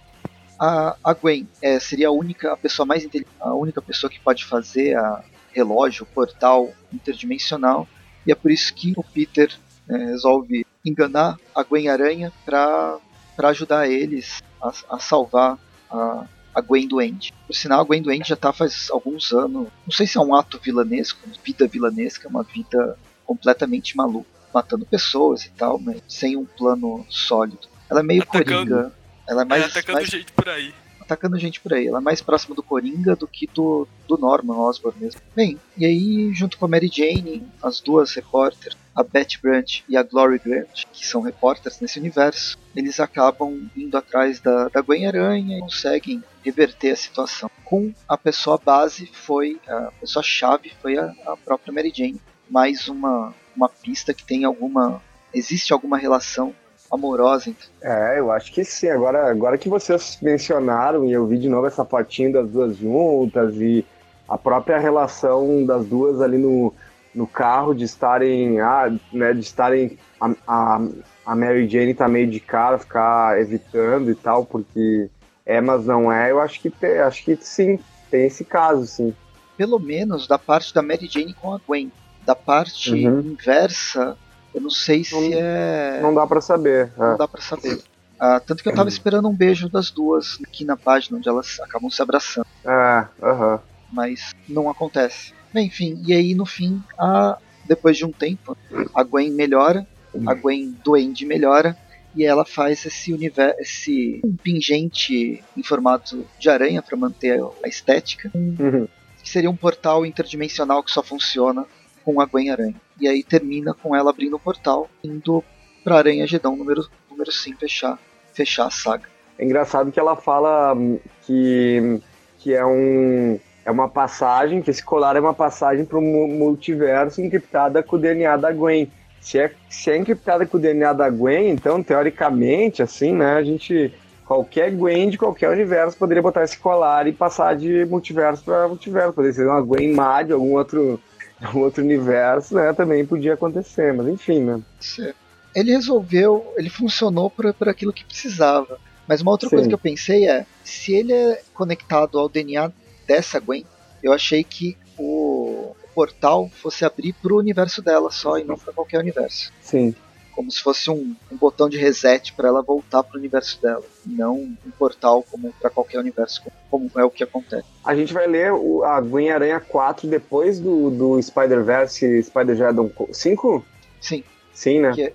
A, a Gwen é, seria a única a pessoa mais a única pessoa que pode fazer a relógio, portal interdimensional, e é por isso que o Peter é, resolve enganar a Gwen Aranha para ajudar eles a, a salvar a, a Gwen Duende. Por sinal, a Gwen Duende já está faz alguns anos, não sei se é um ato vilanesco, vida vilanesca, uma vida completamente maluca, matando pessoas e tal, mas sem um plano sólido. Ela é meio Atacando. coringa. Ela é mais, é, atacando mais gente por aí. Atacando gente por aí. Ela é mais próxima do Coringa do que do, do Norman Osborn mesmo. Bem, e aí, junto com a Mary Jane, as duas repórteres, a Betty Brant e a Glory Grant, que são repórteres nesse universo, eles acabam indo atrás da, da Gwen Aranha e conseguem reverter a situação. Com a pessoa base foi, a pessoa chave foi a, a própria Mary Jane. Mais uma, uma pista que tem alguma, existe alguma relação amorosa. Então. É, eu acho que sim. Agora, agora que vocês mencionaram e eu vi de novo essa fotinha das duas juntas e a própria relação das duas ali no, no carro de estarem, ah, né, de estarem a, a, a Mary Jane tá meio de cara, ficar evitando e tal, porque é, mas não é, eu acho que tem, acho que sim, tem esse caso, sim. Pelo menos da parte da Mary Jane com a Gwen. Da parte uhum. inversa, eu não sei se não, é. Não dá para saber. Não é. dá para saber. Ah, tanto que eu tava esperando um beijo das duas aqui na página, onde elas acabam se abraçando. É, aham. Mas não acontece. Enfim, e aí no fim, a, depois de um tempo, a Gwen melhora, a Gwen doente melhora, e ela faz esse universo, esse pingente em formato de aranha para manter a estética, uhum. que seria um portal interdimensional que só funciona com a Gwen Aranha. E aí termina com ela abrindo o portal, indo pra Aranha Gedão número, número 5 fechar, fechar a saga. É engraçado que ela fala que, que é um é uma passagem, que esse colar é uma passagem para o multiverso encriptada com o DNA da Gwen. Se é, se é encriptada com o DNA da Gwen, então, teoricamente, assim, né, a gente. Qualquer Gwen de qualquer universo poderia botar esse colar e passar de multiverso para multiverso. Poderia ser uma Gwen má de algum outro, algum outro universo, né? Também podia acontecer, mas enfim, né? Ele resolveu, ele funcionou para aquilo que precisava. Mas uma outra Sim. coisa que eu pensei é, se ele é conectado ao DNA dessa Gwen, eu achei que o portal fosse abrir pro universo dela só e não para qualquer universo. Sim. Como se fosse um, um botão de reset para ela voltar pro universo dela, não um portal como para qualquer universo, como é o que acontece. A gente vai ler o, a Gwen Aranha 4 depois do, do Spider-Verse Spider-Geddon 5? Sim. Sim, né? Que,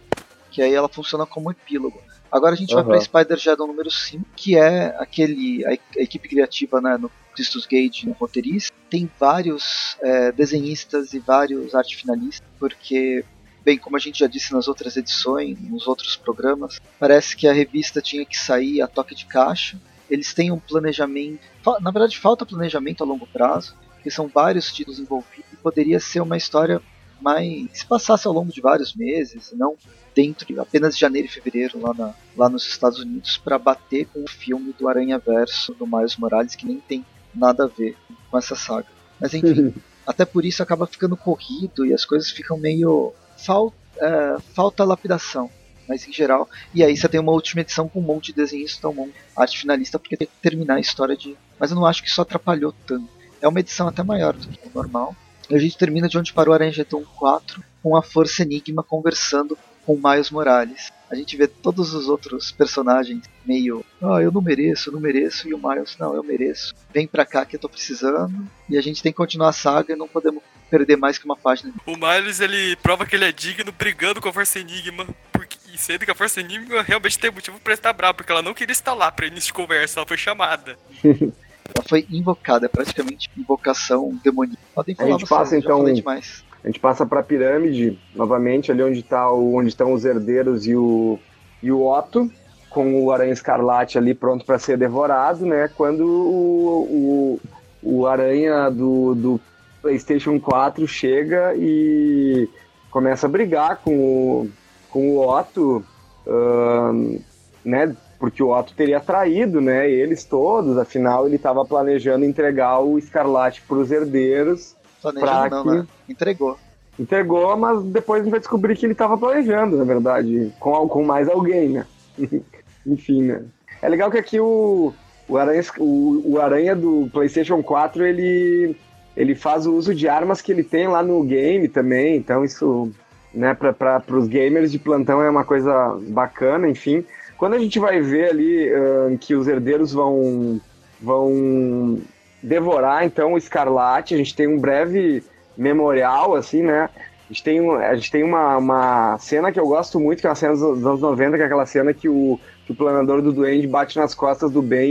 que aí ela funciona como epílogo. Agora a gente uhum. vai para Spider-Geddon número 5, que é aquele a, a equipe criativa né, no Christus Gage no roteirista. Tem vários é, desenhistas e vários arte finalistas, porque, bem, como a gente já disse nas outras edições, nos outros programas, parece que a revista tinha que sair a toque de caixa. Eles têm um planejamento, na verdade falta planejamento a longo prazo, porque são vários títulos envolvidos e poderia ser uma história mais se passasse ao longo de vários meses, não dentro de apenas de janeiro e fevereiro lá, na, lá nos Estados Unidos para bater com o filme do Aranha Verso do Miles Morales que nem tem nada a ver com essa saga. Mas enfim, até por isso acaba ficando corrido e as coisas ficam meio. Fal, é, falta lapidação. Mas em geral. E aí você tem uma última edição com um monte de desenhista, um monte de arte finalista, porque tem que terminar a história de. Mas eu não acho que isso atrapalhou tanto. É uma edição até maior do que o normal. E a gente termina de onde parou Aranha Jeton 4, com a Força Enigma conversando com Miles Morales. A gente vê todos os outros personagens meio, ah, eu não mereço, eu não mereço, e o Miles, não, eu mereço. Vem pra cá que eu tô precisando, e a gente tem que continuar a saga e não podemos perder mais que uma página. O Miles, ele prova que ele é digno brigando com a Força Enigma, porque, sendo que a Força Enigma realmente tem motivo pra estar brava, porque ela não queria estar lá pra início de conversa, ela foi chamada. ela foi invocada, é praticamente invocação demoníaca. Podem falar a gente passa, então, demais. A gente passa para a pirâmide, novamente, ali onde, tá o, onde estão os herdeiros e o, e o Otto, com o Aranha Escarlate ali pronto para ser devorado, né? Quando o, o, o Aranha do, do PlayStation 4 chega e começa a brigar com o, com o Otto, uh, né? Porque o Otto teria traído, né? Eles todos, afinal ele estava planejando entregar o Escarlate para os herdeiros Planejando não, que... né? Entregou. Entregou, mas depois a gente vai descobrir que ele estava planejando, na verdade, com, com mais alguém, né? Enfim, né? É legal que aqui o, o, Aranha, o, o Aranha do PlayStation 4 ele, ele faz o uso de armas que ele tem lá no game também, então isso, né, para os gamers de plantão é uma coisa bacana, enfim. Quando a gente vai ver ali uh, que os herdeiros vão, vão devorar então o Escarlate. A gente tem um breve memorial, assim, né? A gente tem, a gente tem uma, uma cena que eu gosto muito, que é uma cena dos anos 90, que é aquela cena que o, que o planador do Duende bate nas costas do Ben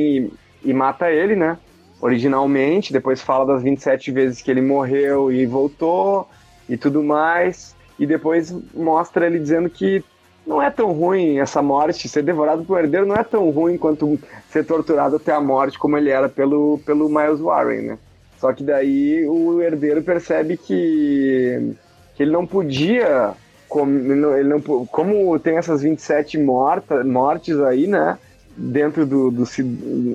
e, e mata ele, né? Originalmente, depois fala das 27 vezes que ele morreu e voltou e tudo mais. e depois mostra ele dizendo que não é tão ruim essa morte, ser devorado por um herdeiro não é tão ruim quanto ser torturado até a morte como ele era pelo, pelo Miles Warren, né? Só que daí o herdeiro percebe que, que ele não podia, como, ele não, como tem essas 27 morta, mortes aí, né? Dentro do, do,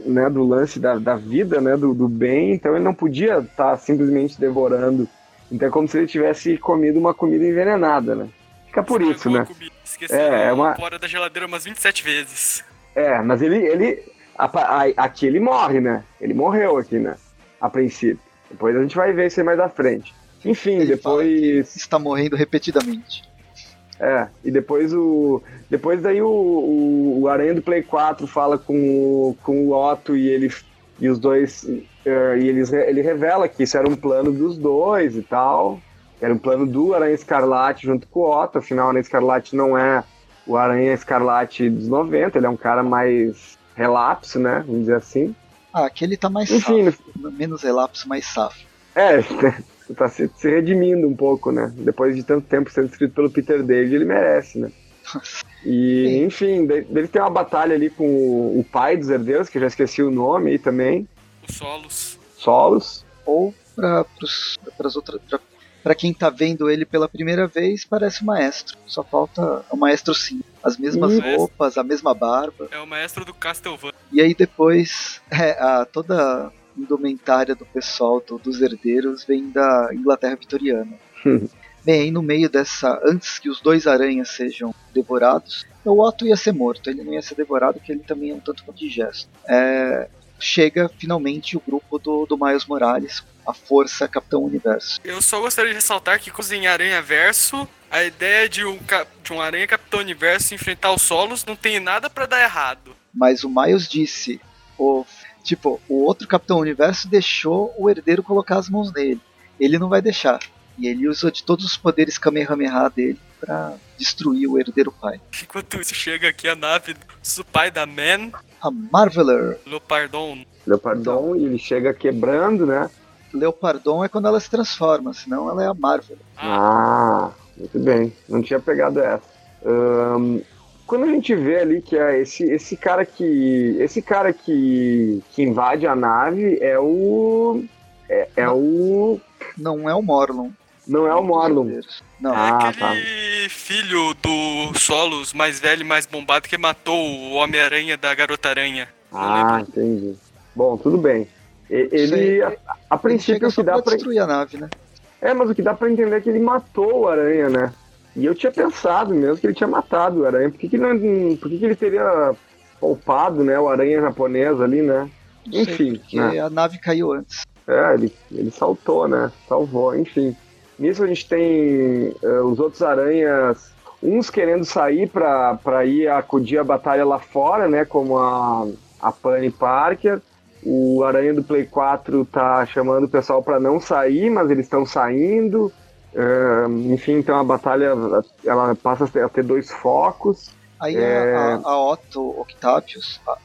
né, do lance da, da vida, né? Do, do bem, então ele não podia estar tá simplesmente devorando. Então é como se ele tivesse comido uma comida envenenada, né? Fica por isso, né? Esqueceu é, é uma... fora da geladeira umas 27 vezes. É, mas ele, ele a, a, aqui ele morre, né? Ele morreu aqui, né? A princípio. Depois a gente vai ver isso aí mais à frente. Enfim, ele depois. Está morrendo repetidamente. É, e depois o. Depois daí o, o, o Aranha do Play 4 fala com o, com o Otto e ele. E os dois. Uh, e eles, ele revela que isso era um plano dos dois e tal. Era um plano do Aranha Escarlate junto com o Otto, afinal o Aranha Escarlate não é o Aranha Escarlate dos 90, ele é um cara mais relapso, né? Vamos dizer assim. Ah, aqui ele tá mais Enfim, safo, menos relapso, mais safo. É, tá se, se, redimindo um pouco, né? Depois de tanto tempo sendo escrito pelo Peter David, ele merece, né? E, Sim. enfim, ele tem uma batalha ali com o pai dos herdeiros, que eu já esqueci o nome aí também. O Solos. Solos. Ou para as outras, pra para quem tá vendo ele pela primeira vez, parece o maestro. Só falta o maestro sim. As mesmas roupas, a mesma barba. É o maestro do Castlevania. E aí depois, é, a, toda indumentária do pessoal, do, dos herdeiros, vem da Inglaterra vitoriana. Bem, aí no meio dessa, antes que os dois aranhas sejam devorados, o Otto ia ser morto, ele não ia ser devorado, porque ele também é um tanto quanto gesto. É, chega finalmente o grupo do, do Miles Morales, a Força Capitão Universo. Eu só gostaria de ressaltar que com em Aranha Verso, a ideia de um, de um Aranha Capitão Universo enfrentar os solos não tem nada para dar errado. Mas o Miles disse, o, tipo, o outro Capitão Universo deixou o herdeiro colocar as mãos nele. Ele não vai deixar. E ele usou de todos os poderes Kamehameha dele para destruir o herdeiro pai. Enquanto isso, chega aqui a nave do pai da Man. A Marveler. Leopardon. Leopardon, e ele chega quebrando, né? Leopardon é quando ela se transforma, senão ela é a Marvel. Ah, muito bem. Não tinha pegado essa. Um, quando a gente vê ali que é esse, esse cara que. Esse cara que, que invade a nave é o. É, é o. Não é o Morlon. Não é o Morlon. Não. É ah, aquele tá. filho do Solos mais velho e mais bombado que matou o Homem-Aranha da Garota Aranha. Ah, entendi. Bom, tudo bem. Ele, a, a princípio, o que dá pra destruir a nave, né? É, mas o que dá pra entender é que ele matou o Aranha, né? E eu tinha pensado mesmo que ele tinha matado o Aranha. Por que, que, não, por que, que ele teria poupado, né, o Aranha japonês ali, né? Não enfim. Sei, né? a nave caiu antes. É, ele, ele saltou, né? Salvou, enfim. Nisso a gente tem uh, os outros aranhas, uns querendo sair para ir acudir a batalha lá fora, né? Como a, a Penny Parker. O Aranha do Play 4 tá chamando o pessoal para não sair, mas eles estão saindo. Uh, enfim, então a batalha ela passa a ter dois focos. Aí é... a, a, Otto Octavius. A,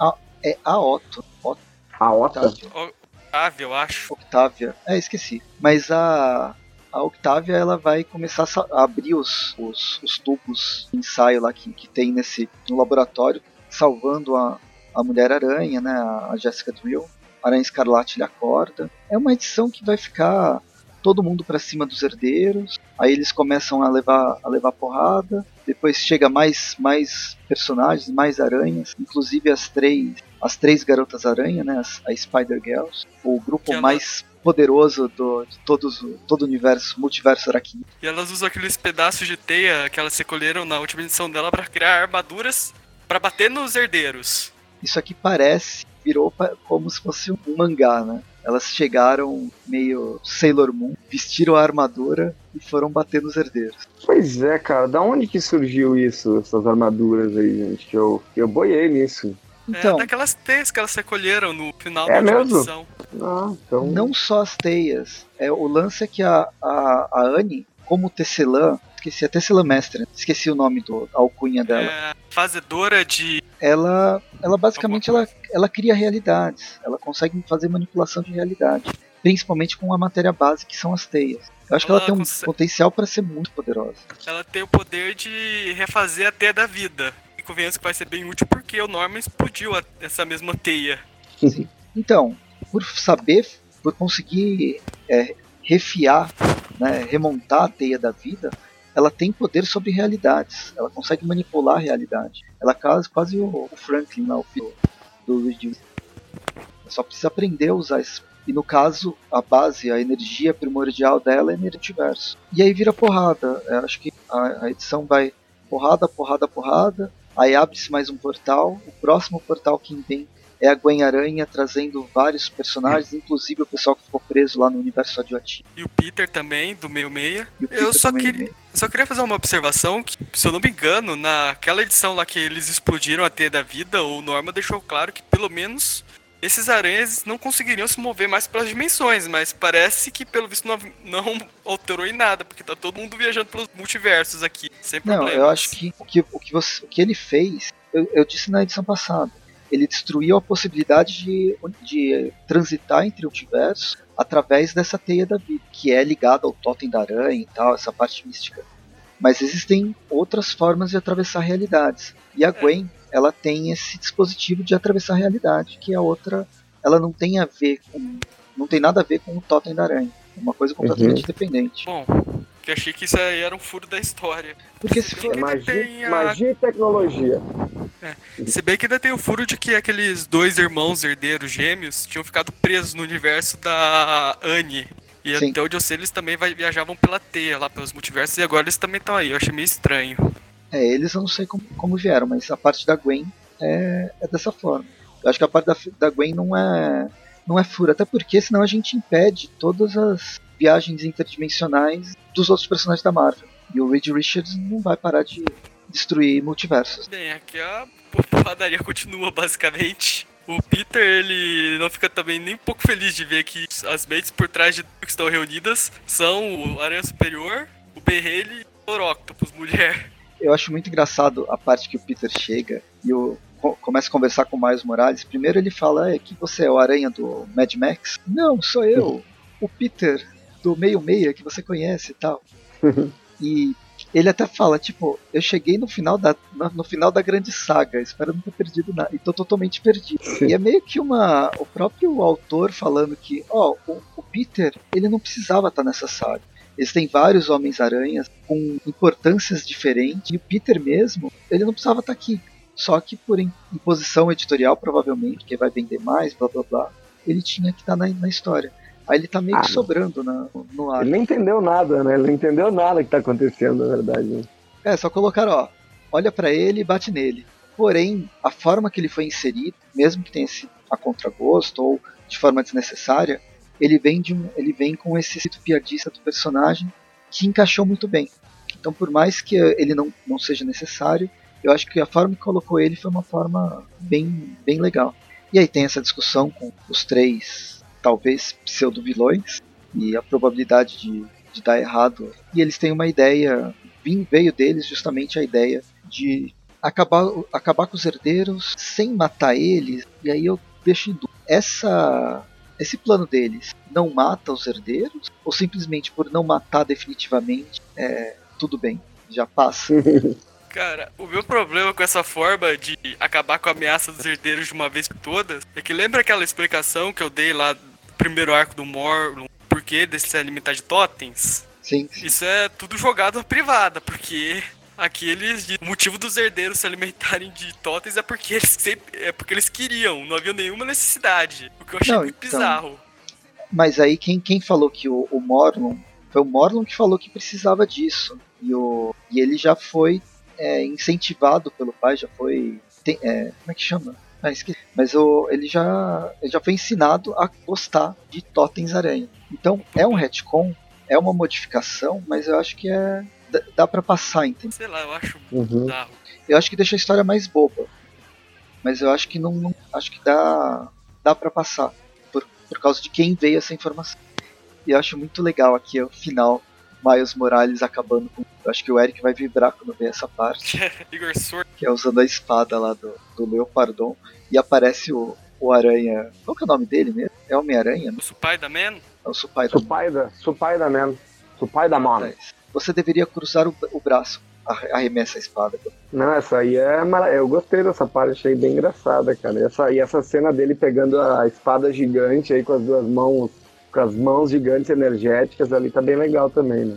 a, é a Otto. Otto a Otto? Octavia, eu acho. Octavia. É, esqueci. Mas a, a Octavia ela vai começar a abrir os, os, os tubos de ensaio lá que, que tem nesse no laboratório, salvando a, a Mulher-Aranha, né, a Jessica Drill, Aranha Escarlate lhe acorda. É uma edição que vai ficar todo mundo para cima dos herdeiros, aí eles começam a levar, a levar porrada, depois chega mais, mais personagens, mais aranhas, inclusive as três, as três garotas aranha, né, as, a Spider Girls, o grupo ela... mais poderoso do, de todos, todo o universo, multiverso araqui. E elas usam aqueles pedaços de teia que elas recolheram na última edição dela para criar armaduras para bater nos herdeiros. Isso aqui parece, virou como se fosse um mangá, né? Elas chegaram meio Sailor Moon, vestiram a armadura e foram bater nos herdeiros. Pois é, cara, da onde que surgiu isso, essas armaduras aí, gente? Que eu, eu boiei nisso. Então, é daquelas teias que elas recolheram no final é da mesmo? edição. Ah, então... Não só as teias. É, o lance é que a, a, a Anne, como tecelã, esqueci, a tecelã mestre, esqueci o nome do alcunha dela. É, fazedora de ela, ela basicamente ela, ela cria realidades, ela consegue fazer manipulação de realidade. principalmente com a matéria base que são as teias. Eu acho que ela tem um consegue... potencial para ser muito poderosa. Ela tem o poder de refazer a teia da vida. E convenhamos que vai ser bem útil porque o Norman explodiu a, essa mesma teia. Sim. Então, por saber, por conseguir é, refiar, né, remontar a teia da vida, ela tem poder sobre realidades. Ela consegue manipular a realidade. Ela é quase, o, o Franklin lá, o filho do Reduce. Só precisa aprender a usar esse. E no caso, a base, a energia primordial dela é multiverso. E aí vira porrada. Eu acho que a, a edição vai porrada, porrada, porrada. Aí abre-se mais um portal. O próximo portal que vem é a Gwen Aranha trazendo vários personagens, inclusive o pessoal que ficou preso lá no universo radioativo. E o Peter também, do meio meia. Eu só queria, só queria fazer uma observação que, se eu não me engano, naquela edição lá que eles explodiram a teia da vida, o Norma deixou claro que pelo menos esses aranhas não conseguiriam se mover mais pelas dimensões, mas parece que pelo visto não, não alterou em nada, porque tá todo mundo viajando pelos multiversos aqui, sem não, problemas. eu acho que o que, o que, você, o que ele fez, eu, eu disse na edição passada, ele destruiu a possibilidade de, de transitar entre multiversos através dessa teia da vida, que é ligada ao totem da aranha e tal, essa parte mística. Mas existem outras formas de atravessar realidades. E a é. Gwen, ela tem esse dispositivo de atravessar a realidade, que é outra, ela não tem a ver com, não tem nada a ver com o totem da aranha. É uma coisa completamente uhum. independente. Bom, que achei que isso aí era um furo da história. Porque se for... magia, a... magia e tecnologia. É. Se bem que ainda tem o furo de que aqueles dois irmãos herdeiros gêmeos tinham ficado presos no universo da Anne. E Sim. até onde eu sei, eles também viajavam pela teia lá pelos multiversos e agora eles também estão aí. Eu achei meio estranho. É, eles eu não sei como, como vieram, mas a parte da Gwen é, é dessa forma. Eu acho que a parte da, da Gwen não é, não é furo, até porque senão a gente impede todas as viagens interdimensionais dos outros personagens da Marvel. E o Reed Richards não vai parar de destruir multiversos. Bem, aqui a porradaria continua basicamente. O Peter, ele não fica também nem um pouco feliz de ver que as mates por trás de que estão reunidas são o Aranha Superior, o Berrele e o Octopus Mulher. Eu acho muito engraçado a parte que o Peter chega e o começa a conversar com o Miles Morales. Primeiro ele fala é, que você é o Aranha do Mad Max. Não, sou eu, o Peter do meio meia que você conhece e tal. e ele até fala, tipo, eu cheguei no final da, no final da grande saga, espero não ter perdido nada, e tô totalmente perdido. E é meio que uma. O próprio autor falando que, ó, oh, o, o, Peter, ele não precisava estar nessa saga. Eles têm vários Homens-Aranhas com importâncias diferentes, e o Peter mesmo, ele não precisava estar aqui. Só que por imposição editorial, provavelmente, que vai vender mais, blá blá blá, ele tinha que estar na, na história. Aí ele tá meio ah, que sobrando na, no ar. Ele nem entendeu nada, né? Ele não entendeu nada que tá acontecendo, na verdade. É, só colocaram, ó, olha para ele e bate nele. Porém, a forma que ele foi inserido, mesmo que tenha sido a contragosto ou de forma desnecessária, ele vem, de um, ele vem com esse espírito piadista do personagem que encaixou muito bem. Então, por mais que ele não, não seja necessário, eu acho que a forma que colocou ele foi uma forma bem, bem legal. E aí tem essa discussão com os três talvez pseudo-vilões e a probabilidade de, de dar errado. E eles têm uma ideia, veio deles justamente a ideia de acabar, acabar com os herdeiros sem matar eles. E aí eu deixo em dúvida. Essa, esse plano deles não mata os herdeiros? Ou simplesmente por não matar definitivamente, é, tudo bem, já passa? Cara, o meu problema com essa forma de acabar com a ameaça dos herdeiros de uma vez por todas é que lembra aquela explicação que eu dei lá primeiro arco do Morlun, porquê desse se alimentar de totens. Sim. Isso é tudo jogado privada, porque aqueles o motivo dos herdeiros se alimentarem de totens é porque eles sempre, é porque eles queriam, não havia nenhuma necessidade. O que eu achei não, muito então, bizarro. Mas aí quem, quem falou que o, o Morlun foi o Morlun que falou que precisava disso. E, o, e ele já foi é, incentivado pelo pai, já foi. Tem, é, como é que chama? Ah, esqueci. Mas o, ele, já, ele já foi ensinado a gostar de totens aranha. Então é um retcon, é uma modificação, mas eu acho que é. Dá, dá pra passar, entendeu? Sei lá, eu acho uhum. Eu acho que deixa a história mais boba. Mas eu acho que não. não acho que dá. dá pra passar. Por, por causa de quem veio essa informação. E eu acho muito legal aqui o final Miles Morales acabando com. Eu acho que o Eric vai vibrar quando ver essa parte. Igor Sword. Que é usando a espada lá do, do Leopardon. E aparece o, o Aranha. Qual que é o nome dele mesmo? É Homem-Aranha? O Supai da Man? É o Supai da Supaida, Supaida Man. Supaida Man. Atrás. Você deveria cruzar o, o braço. arre- Arremessa a espada. Não, essa aí é mara... Eu gostei dessa parte, achei bem engraçada, cara. E essa, e essa cena dele pegando a espada gigante aí com as duas mãos, com as mãos gigantes energéticas ali, tá bem legal também, né?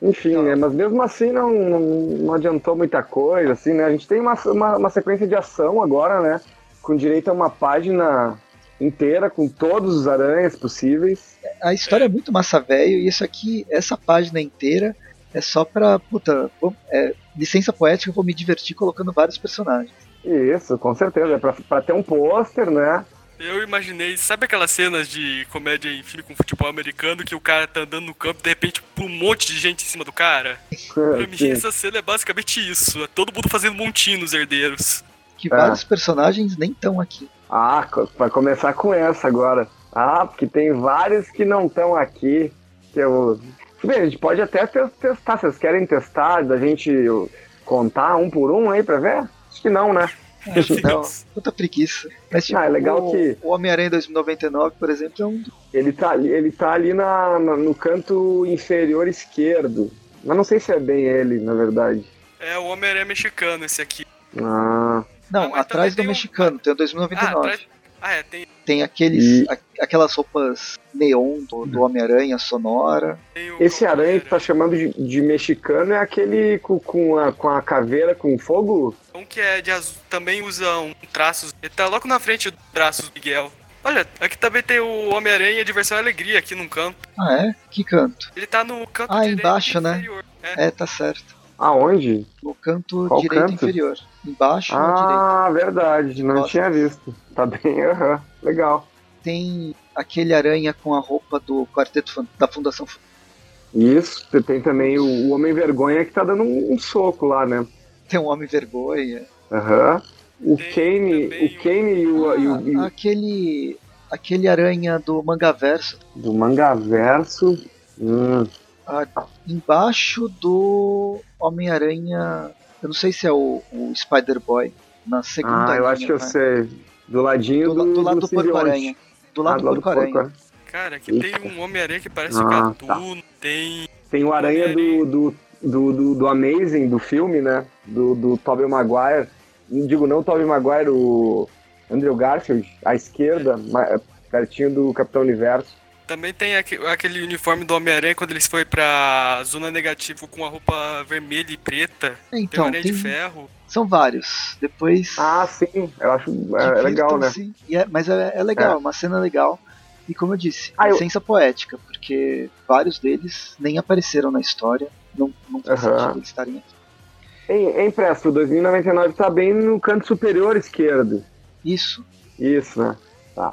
Enfim, né? Mas mesmo assim não, não, não adiantou muita coisa, assim, né? A gente tem uma, uma, uma sequência de ação agora, né? Com direito a uma página inteira, com todos os aranhas possíveis. A história é muito massa velho e isso aqui, essa página inteira é só pra. Puta, é, licença poética, eu vou me divertir colocando vários personagens. Isso, com certeza. É pra, pra ter um pôster, né? Eu imaginei, sabe aquelas cenas de comédia em filme com futebol americano que o cara tá andando no campo e de repente pula um monte de gente em cima do cara? Pra mim, essa cena é basicamente isso. É todo mundo fazendo montinho nos herdeiros. Que É. vários personagens nem estão aqui. Ah, vai começar com essa agora. Ah, porque tem vários que não estão aqui. Que eu... Bem, a gente pode até te- testar. Vocês querem testar da gente contar um por um aí pra ver? Acho que não, né? Não, Deus. puta preguiça. Mas tipo, Ah, é legal o, que- o Homem-Aranha 2099, por exemplo, é um. Ele tá ali, ele tá ali na, na- no canto inferior esquerdo. Mas não sei se é bem ele, na verdade. É o Homem-Aranha mexicano esse aqui. Ah, Não, Ah, mas atrás do tem um- mexicano, tem o Ah, 2099. atrás... ah é, tem, Tem aqueles, E- a- aquelas roupas neon do, do Homem-Aranha sonora. esse aranha que tá chamando de, de mexicano é aquele com, com, a, com a caveira com fogo? Um que é de azul também usa um traços. Ele tá logo na frente do braço do Miguel. Olha, aqui também tem o Homem-Aranha Diversão e Alegria aqui num canto. Ah, é? Que canto? Ele tá no canto Ah, direito embaixo, né? inferior. É. É, tá certo. Aonde? No canto Qual direito canto? inferior. Embaixo. Ah, verdade, não tinha visto. Tá bem, aham, legal. Tem aquele aranha com a roupa do quarteto da Fundação Fan- Isso, você tem também o, o Homem Vergonha que tá dando um, um soco lá, né? Tem um Homem Vergonha. Aham. O Tem Kane, o Kane e o, e o- e o- Ah, aquele. Aquele aranha do Mangaverso. do Mangaverso. Hum, Ah, embaixo do Homem-Aranha. Eu não sei se é o, o Spider-Boy. Na segunda Ah, eu linha, acho que eu né? sei. Do ladinho Do, do, do lado do, simbionte. Porco-Aranha. Do Ah, lado do Porco-Aranha. Porco-Aranha. Cara, aqui tem um Homem-Aranha que parece Ah, gatuno. Tem. Tem o aranha do, do, do, do, do Amazing, do filme, né? Do, do Tobey Maguire. Não Digo, não o Tobey Maguire, o Andrew Garfield, à esquerda, pertinho do Capitão Universo. Também tem aque- aquele uniforme do Homem-Aranha quando eles foi pra zona negativa com a roupa vermelha e preta. Tem o Então, Aranha tem- de Ferro. são vários. Depois. Ah, sim, eu acho é, é legal, né? E é- mas é, é legal, É. é uma cena legal. E como eu disse, Ah, eu- licença poética, porque vários deles nem apareceram na história. Não, não faz Aham. sentido eles estarem aqui. Em, em Presto, 2099 tá bem no canto superior esquerdo. Isso. Isso, né?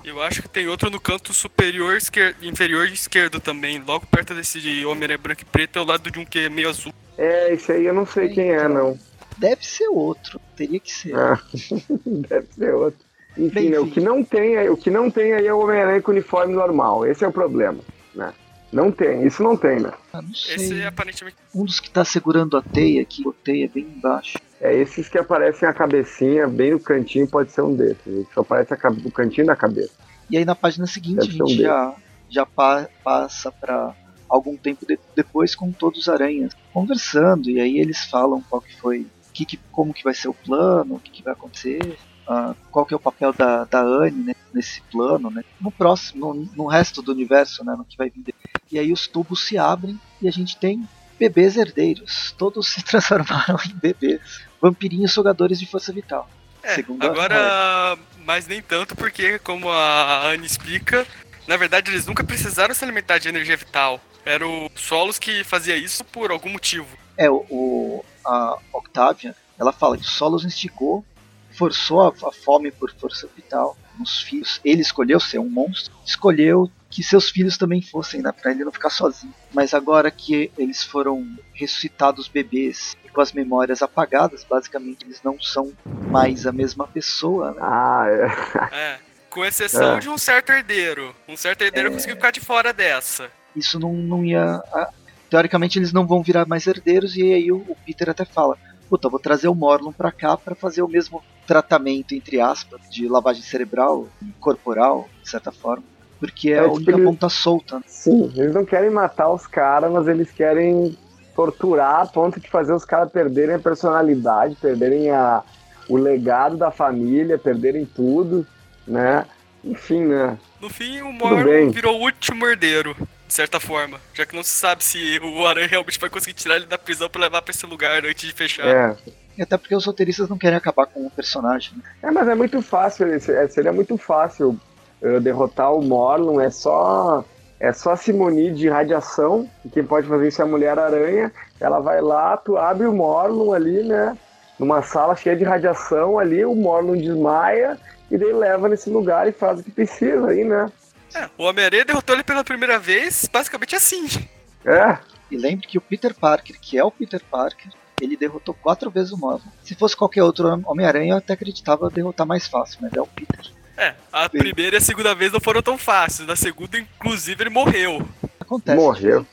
Eu acho que tem outro no canto superior esquerdo, inferior esquerdo também. Logo perto desse de Homem-Aranha branco e preto, é o lado de um que é meio azul. É, esse aí eu não sei quem é, não. Deve ser outro. Teria que ser. Ah, deve ser outro. Enfim, Bem, né, o que não tem, aí- o que não tem aí é o Homem-Aranha com uniforme normal. Esse é o problema, né? Não tem, isso não tem, né? Ah, não sei. Esse é aparentemente. Um dos que tá segurando a teia aqui, a teia bem embaixo. É esses que aparecem a cabecinha bem no cantinho, pode ser um desses. Só aparece o cantinho da cabeça. E aí na página seguinte Deve a ser um gente já, já pa- passa pra algum tempo de- depois com todos os aranhas conversando. E aí eles falam qual que foi, que que- como que vai ser o plano, o que, que vai acontecer, ah, qual que é o papel da, da Anne né, nesse plano, né? No próximo, no, no resto do universo, né? No que vai vir. E aí os tubos se abrem e a gente tem bebês herdeiros. Todos se transformaram em bebês. Vampirinhos sugadores de força vital. É, agora, mas nem tanto, porque, como a Anne explica, na verdade eles nunca precisaram se alimentar de energia vital. Era o Solos que fazia isso por algum motivo. É, o, o- a Octavia, ela fala que o Solos instigou, forçou a, a fome por força vital nos filhos. Ele escolheu ser um monstro, escolheu que seus filhos também fossem, né, pra ele não ficar sozinho. Mas agora que eles foram ressuscitados bebês e com as memórias apagadas, basicamente eles não são mais a mesma pessoa, né? Ah, é. É. Com exceção É. de um certo herdeiro. Um certo herdeiro conseguiu ficar de fora dessa. Isso não, não ia. a- teoricamente eles não vão virar mais herdeiros, e aí o, o Peter até fala: puta, vou trazer o Morlun pra cá para fazer o mesmo tratamento, entre aspas, de lavagem cerebral e corporal, de certa forma. Porque é, é a tipo, única eles... ponta solta. Né? Sim, eles não querem matar os caras, mas eles querem torturar a ponto de fazer os caras perderem a personalidade, perderem a, o legado da família, perderem tudo, né? Enfim, né? No fim, o Mormon virou o último herdeiro, de certa forma. Já que não se sabe se o Aranha realmente vai conseguir tirar ele da prisão pra levar pra esse lugar antes de fechar. É. E até porque os roteiristas não querem acabar com o personagem. Né? É, mas é muito fácil, é, seria muito fácil uh, derrotar o Morlun, é só é só se munir de radiação, e quem pode fazer isso é a Mulher-Aranha. Ela vai lá, tu abre o Morlun ali, né? Numa sala cheia de radiação ali, o Morlun desmaia, e daí leva nesse lugar e faz o que precisa aí, né? É, o Homem-Aranha derrotou ele pela primeira vez, basicamente assim. É. E lembre que o Peter Parker, que é o Peter Parker, ele derrotou quatro vezes o Morlun. Se fosse qualquer outro Homem-Aranha, eu até acreditava derrotar mais fácil, mas é o Peter. É, a Sim. primeira e a segunda vez não foram tão fáceis. Na segunda, inclusive, ele morreu. Acontece. Morreu.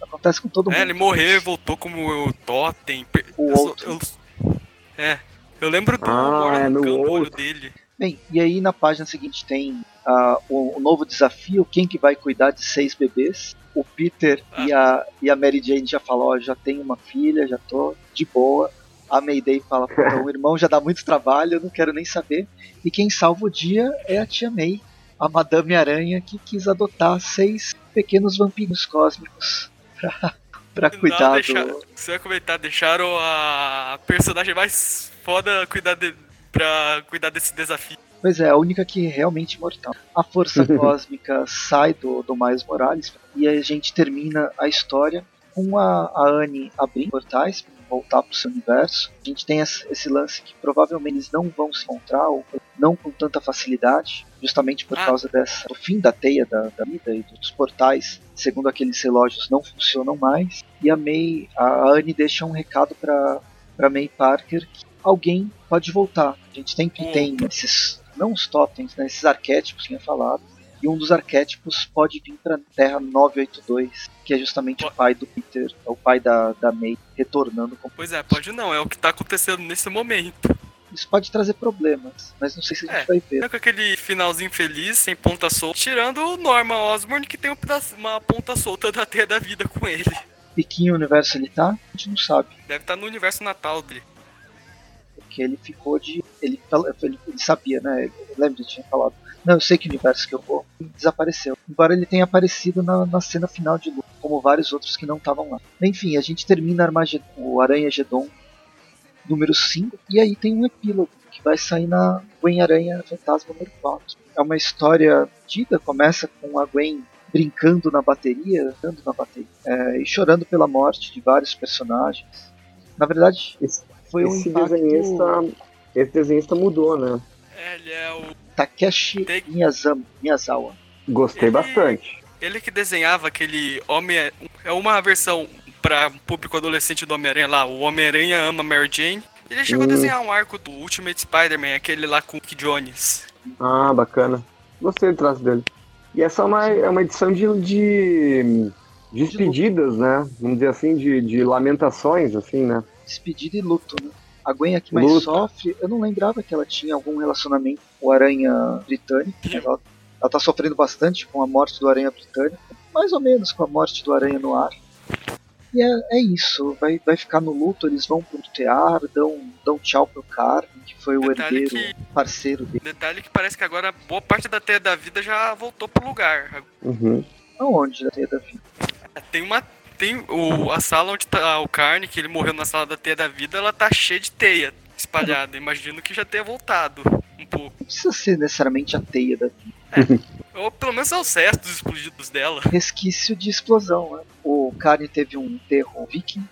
Acontece com todo mundo. É, ele morreu e voltou como o Totem. O eu, outro. Eu, é. Eu lembro do ah, é no olho dele. Bem, e aí na página seguinte tem uh, o, o, novo desafio, quem que vai cuidar de seis bebês. O Peter ah. e, a, e a Mary Jane já falou, ó, já tenho uma filha, já tô de boa a Mayday fala, o irmão já dá muito trabalho, eu não quero nem saber. E quem salva o dia é a tia May, a Madame Aranha, que quis adotar seis pequenos vampiros cósmicos pra, pra cuidar não, deixar, do... Você vai comentar, deixaram a personagem mais foda cuidar de, pra cuidar desse desafio. Pois é, a única que é realmente imortal. A força cósmica sai do, do Miles Morales e a gente termina a história com a, a Anne abrindo portais voltar para o seu universo. A gente tem esse lance que provavelmente eles não vão se encontrar, ou não com tanta facilidade, justamente por ah. causa dessa, do fim da teia da, da, vida e dos portais, segundo aqueles relógios, não funcionam mais. E a May, a Anne deixa um recado para para May Parker que alguém pode voltar. A gente sempre hum. tem esses, não os totens, né, esses arquétipos que eu falado, e um dos arquétipos pode vir para Terra 982, que é justamente o pai do Peter, é o pai da, da May, retornando. Com... Pois é, pode não, é o que está acontecendo nesse momento. Isso pode trazer problemas, mas não sei se a gente é, vai ver. É com aquele finalzinho feliz, sem ponta solta, tirando o Norman Osborn, que tem uma ponta solta da Terra da Vida com ele. E que universo ele tá? A gente não sabe. Deve estar tá no universo natal dele. Porque ele ficou de. Ele, ele, ele sabia, né? Lembra que tinha falado não, eu sei que universo que eu vou. desapareceu. Embora ele tenha aparecido na, na cena final de luta, como vários outros que não estavam lá. Enfim, a gente termina o Aranha Gedon número 5, e aí tem um epílogo que vai sair na Gwen Aranha Fantasma número 4. É uma história dita, começa com a Gwen brincando na bateria, andando na bateria, é, e chorando pela morte de vários personagens. Na verdade, esse, foi um esse impacto... desenhista, esse desenhista mudou, né? É, ele é o Takeshi Tem... Miyazawa. Gostei ele, bastante. Ele que desenhava aquele Homem. É uma versão para público adolescente do Homem-Aranha lá. O Homem-Aranha ama Mary Jane. Ele chegou hum. a desenhar um arco do Ultimate Spider-Man, aquele lá com o Nick Jones. Ah, bacana. Gostei do traço dele. E essa é uma, é uma edição de, de, de despedidas, né? Vamos dizer assim, de, de lamentações, assim, né? Despedida e luto, né? A Gwen aqui mais Luta. sofre. Eu não lembrava que ela tinha algum relacionamento com o Aranha Britânico. Ela, ela tá sofrendo bastante com a morte do Aranha Britânico. Mais ou menos com a morte do Aranha no ar. E é, é isso, vai, vai ficar no luto, eles vão pro tear, dão, dão tchau pro Carmen, que foi o detalhe herdeiro, que, parceiro dele. Detalhe que parece que agora boa parte da Teia da Vida já voltou pro lugar. Uhum. Aonde da Teia da Vida? Tem uma tem o, a sala onde tá o Carne, que ele morreu na sala da teia da vida, ela tá cheia de teia espalhada. Imagino que já tenha voltado um pouco. Não precisa ser necessariamente a teia da vida. É. Ou pelo menos é o dos explodidos dela. Resquício de explosão, né? O Carne teve um enterro viking.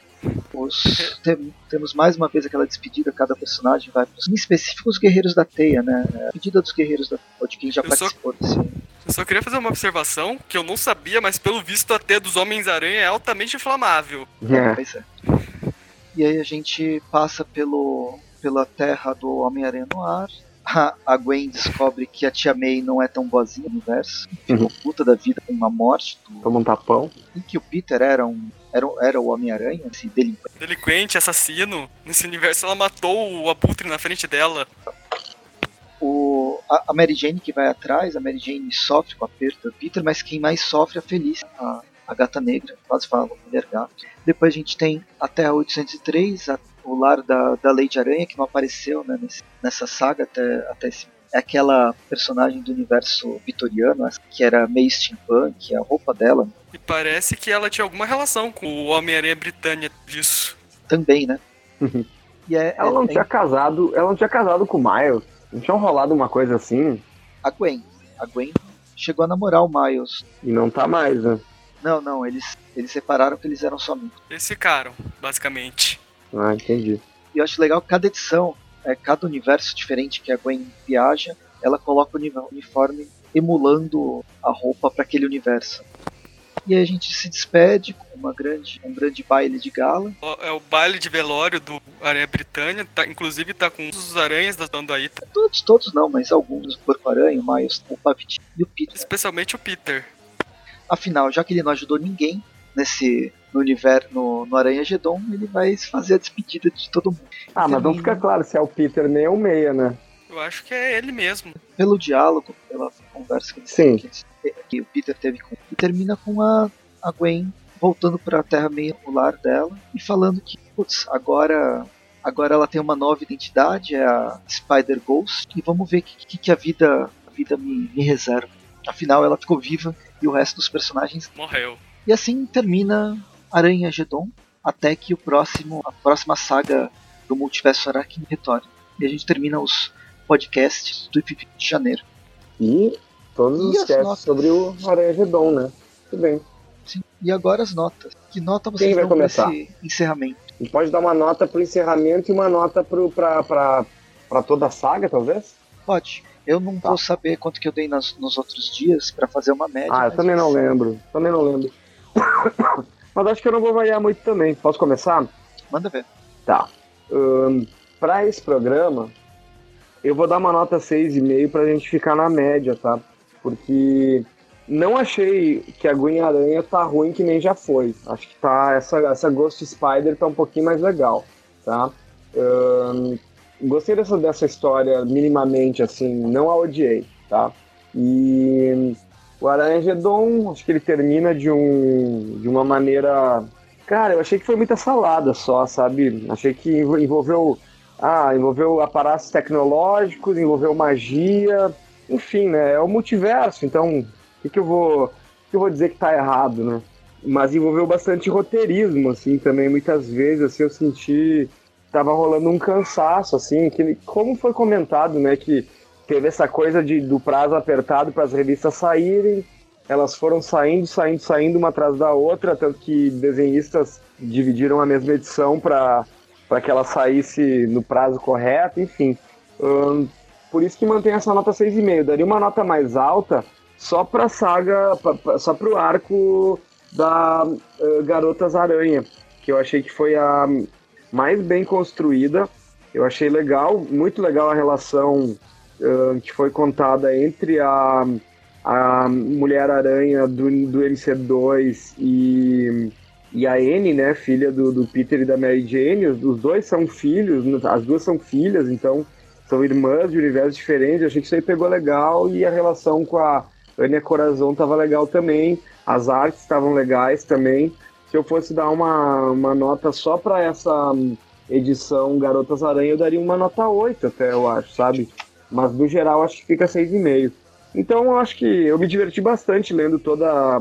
Os, tem, temos mais uma vez aquela despedida, cada personagem vai em específico os guerreiros da teia, né? A despedida dos guerreiros da ou de quem já eu participou só... desse eu só queria fazer uma observação que eu não sabia, mas pelo visto a teia dos Homens-Aranha é altamente inflamável. É. Pois é. E aí a gente passa pelo, pela terra do Homem-Aranha no ar. a, a Gwen descobre que a tia May não é tão boazinha no universo. Ficou Uhum. puta da vida com uma morte. Do, Toma um tapão. e que o Peter era um. Era, era o Homem-Aranha, esse delinquente. Delinquente, assassino. Nesse universo ela matou o Abutre na frente dela. O, a, a Mary Jane que vai atrás, a Mary Jane sofre com a perda do Peter, mas quem mais sofre é a Felícia, a, a gata negra, quase falo, mulher gato. Depois a gente tem a Terra 803, a, o lar da, da Lady Aranha, que não apareceu né, nesse- nessa saga até, até esse. É aquela personagem do universo vitoriano, que era meio steampunk, a roupa dela E parece que ela tinha alguma relação com o Homem-Aranha Britânia disso. também, né? E é, Ela é- não é tinha casado. Ela não tinha casado com o Miles. Não tinha rolado uma coisa assim. a Gwen. A Gwen chegou a namorar o Miles. E não tá mais, né? Não, não, eles, eles separaram porque eles eram só amigos. Eles ficaram, basicamente. Ah, entendi. E eu acho legal que cada edição, é, cada universo diferente que a Gwen viaja, ela coloca o uni- uniforme emulando a roupa para aquele universo. E aí a gente se despede com uma grande, um grande baile de gala. É o baile de velório do Aranha Britânia. Tá, inclusive tá com os aranhas da banda aí. tá- Todos, todos não, mas alguns, o Porco-Aranha, o Miles, o Pavitinho e o Peter. Especialmente o Peter. Afinal, já que ele não ajudou ninguém nesse no universo, no, no Aranha Gedon, ele vai fazer a despedida de todo mundo. Ah, mas vamos ficar claro se é o Peter nem é o Meia, né? Eu acho que é ele mesmo. Pelo diálogo, pela conversa que, eles- Sim. que, que o Peter teve com e termina com a, a Gwen voltando para a Terra meio no lar dela e falando que, putz, agora agora ela tem uma nova identidade, é a Spider Ghost, e vamos ver o que, que, que a vida a vida me, me reserva. Afinal, ela ficou viva e o resto dos personagens Morreu. e assim termina Aranha Gedon, até que o próximo, a próxima saga do multiverso Aracne retorne. E a gente termina os podcasts do IP de janeiro. E todos E os as casts sobre o Aranha Redon, né? Tudo bem. Sim. E agora as notas. Que nota Quem vai começar? esse encerramento? A gente pode dar uma nota pro encerramento e uma nota pro, pra, pra, pra toda a saga, talvez? Pode. Eu não Tá. vou saber quanto que eu dei nas- nos outros dias pra fazer uma média. Ah, eu também não lembro. Também não lembro. Mas acho que eu não vou variar muito também. Posso começar? Manda ver. Tá. Ahn, pra esse programa, eu vou dar uma nota 6,5 pra gente ficar na média, tá? Porque não achei que a Gwen Aranha tá ruim que nem já foi. Acho que tá. Essa, essa Ghost Spider tá um pouquinho mais legal, tá? Ahn, gostei dessa, dessa história minimamente, assim, não a odiei, tá? E o Aranha Gedon, acho que ele termina de, um, de uma maneira Cara, eu achei que foi muita salada só, sabe? Achei que envol- envolveu. Ah, envolveu aparatos tecnológicos, envolveu magia, enfim, né? É o multiverso, então o que, que eu vou. Que eu vou dizer que tá errado, né? Mas envolveu bastante roteirismo, assim, também, muitas vezes, assim, eu senti. Tava rolando um cansaço, assim, que como foi comentado, né? Que teve essa coisa de, do prazo apertado para as revistas saírem, elas foram saindo, saindo, saindo uma atrás da outra, tanto que desenhistas dividiram a mesma edição para que ela saísse no prazo correto, enfim. Por isso que mantém essa nota 6,5. Daria uma nota mais alta só pra saga, pra- pra- só pro arco da eh, Garotas Aranha, que eu achei que foi a mais bem construída. Eu achei legal, muito legal a relação ah, que foi contada entre a a Mulher-Aranha do, do MC2 e, e a Anne, né, filha do, do Peter e da Mary Jane, os, os dois são filhos, as duas são filhas, então são irmãs de universos diferentes, que isso aí pegou legal e a relação com a Anya Corazon tava legal também, as artes estavam legais também. Se eu fosse dar uma, uma nota só para essa edição Garotas Aranha, eu daria uma nota 8 até, eu acho, sabe? Mas no geral acho que fica 6,5. Então eu acho que eu me diverti bastante lendo toda,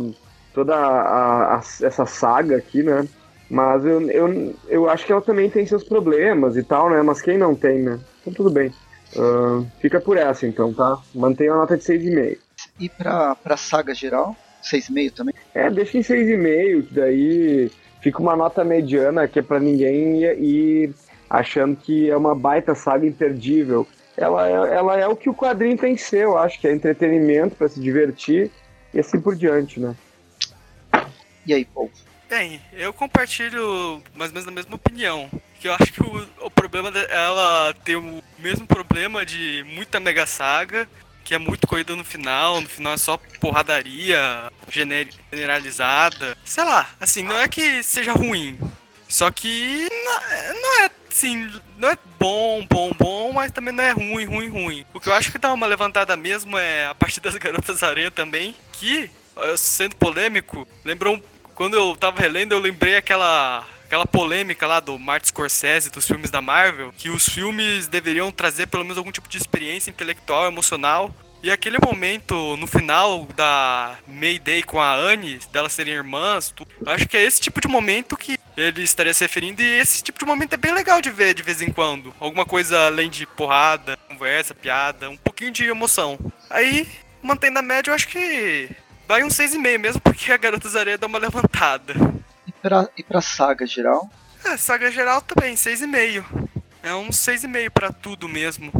toda a- a- essa saga aqui, né? Mas eu, eu, eu acho que ela também tem seus problemas e tal, né? Mas quem não tem, né? Então tudo bem. Ahn, fica por essa então, tá? Mantenha a nota de 6,5. E pra, pra saga geral, 6,5 também. É, deixa em 6,5, que daí fica uma nota mediana que é pra ninguém ir, ir achando que é uma baita saga imperdível. Ela é, ela é o que o quadrinho tem que ser, eu acho, que é entretenimento pra se divertir e assim por diante, né? E aí, Paul? Bem, eu compartilho mais ou menos a mesma opinião. que eu acho que o, o problema dela tem o mesmo problema de muita Mega Saga, que é muito corrida no final, no final é só porradaria generalizada. Sei lá, assim, não é que seja ruim. Só que não, não é assim, não é bom, bom, bom, mas também não é ruim, ruim, ruim. O que eu acho que dá uma levantada mesmo é a partir das Garotas Aranha também, que, sendo polêmico, lembrou quando eu tava relendo, eu lembrei aquela aquela polêmica lá do Martin Scorsese dos filmes da Marvel, que os filmes deveriam trazer pelo menos algum tipo de experiência intelectual, emocional. E aquele momento no final da Mayday com a Anne, delas serem irmãs, acho que é esse tipo de momento que ele estaria se referindo. E esse tipo de momento é bem legal de ver de vez em quando. Alguma coisa além de porrada, conversa, piada, um pouquinho de emoção. Aí, mantendo a média, eu acho que vai um 6,5 mesmo, porque a Garota Areia dá uma levantada pra, e pra saga geral? É, saga geral também, 6,5. É um 6,5 pra tudo mesmo.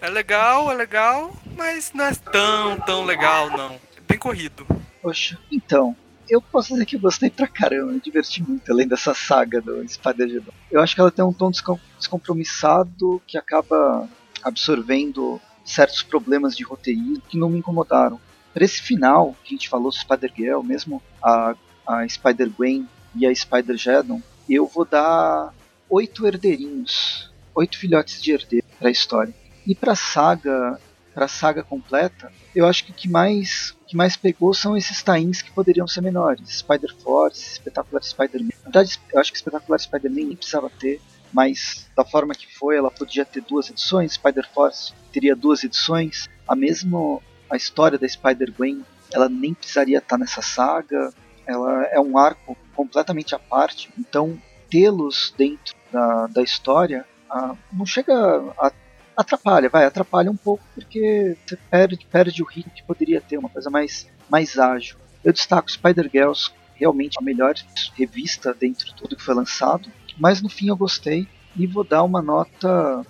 É legal, é legal, mas não é tão, tão legal, não. É bem corrido. Poxa, então, eu posso dizer que eu gostei pra caramba, me diverti muito, além dessa saga do Spider-Man. Eu acho que ela tem um tom descompromissado que acaba absorvendo certos problemas de roteiro que não me incomodaram. Para esse final, que a gente falou, Spider-Girl, mesmo a, a Spider-Gwen e a Spider Geddon, eu vou dar oito herdeirinhos, oito filhotes de herdeiro para a história. E para a saga, para saga completa, eu acho que o que mais, o que mais pegou são esses tains que poderiam ser menores, Spider Force, Espetacular Spider-Man. Na verdade, eu acho que Espetacular Spider-Man nem precisava ter, mas da forma que foi, ela podia ter duas edições, Spider Force teria duas edições, a mesmo a história da Spider-Gwen, ela nem precisaria estar nessa saga, ela é um arco completamente à parte, então tê-los dentro da, da história ah, não chega a atrapalha, vai, atrapalha um pouco porque você perde, perde o ritmo que poderia ter, uma coisa mais, mais ágil. Eu destaco Spider-Girls, realmente a melhor revista dentro de tudo que foi lançado, mas no fim eu gostei e vou dar uma nota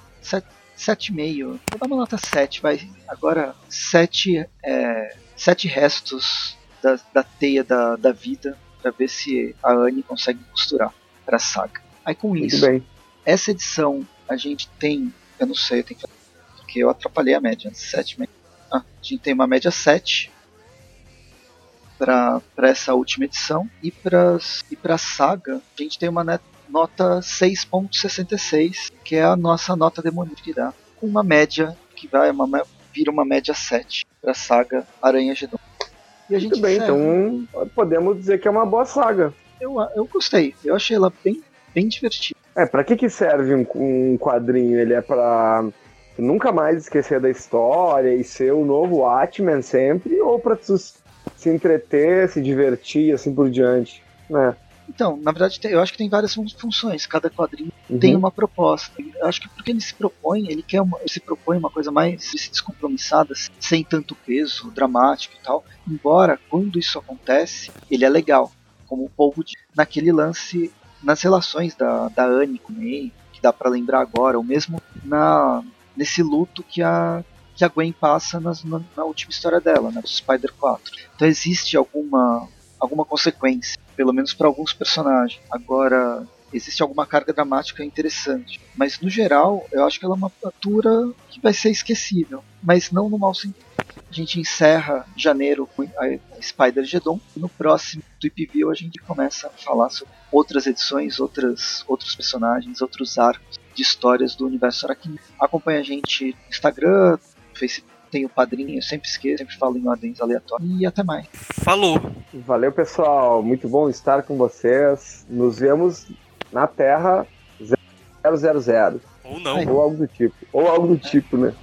7,5. Vou dar uma nota 7, vai. Agora 7, é, 7 restos da, da teia da, da vida para ver se a Anne consegue costurar para a saga. Aí com Muito isso, bem. essa edição a gente tem, eu não sei, eu tenho que porque eu atrapalhei a média, 7 ah, a gente tem uma média 7 para essa última edição e para e a saga a gente tem uma nota 6.66 que é a nossa nota demoníaca que dá com uma média que vai uma, vira uma média 7 para a saga Aranha Gedon. E a gente Muito bem, então podemos dizer que é uma boa saga. Eu, eu gostei, eu achei ela bem, bem divertida. É, pra que, que serve um, um quadrinho? Ele é pra nunca mais esquecer da história e ser o novo Watchmen sempre, ou pra tu se entreter, se divertir assim por diante, né? Então, na verdade, eu acho que tem várias funções. Cada quadrinho uhum. tem uma proposta. Eu acho que porque ele se propõe, ele quer uma, ele se propõe uma coisa mais descompromissada, sem tanto peso, dramático e tal. Embora quando isso acontece, ele é legal, como o povo naquele lance nas relações da, da Anne com May, que dá para lembrar agora, ou mesmo na nesse luto que a que a Gwen passa nas, na, na, última história dela, né, Spider 4. Então existe alguma alguma consequência, pelo menos para alguns personagens. Agora, existe alguma carga dramática interessante. Mas no geral, eu acho que ela é uma atura que vai ser esquecível, mas não no mau sentido. A gente encerra janeiro com a Spider Gedon no próximo Tweep View a gente começa a falar sobre outras edições, outras, outros personagens, outros arcos de histórias do universo Arachnid. Acompanhe a gente no Instagram, Facebook tem o padrinho, eu sempre esqueço, sempre falo em ordens aleatórias. E até mais. Falou! Valeu, pessoal. Muito bom estar com vocês. Nos vemos na Terra 000. Ou não. Ou algo do tipo. Ou algo do tipo, né?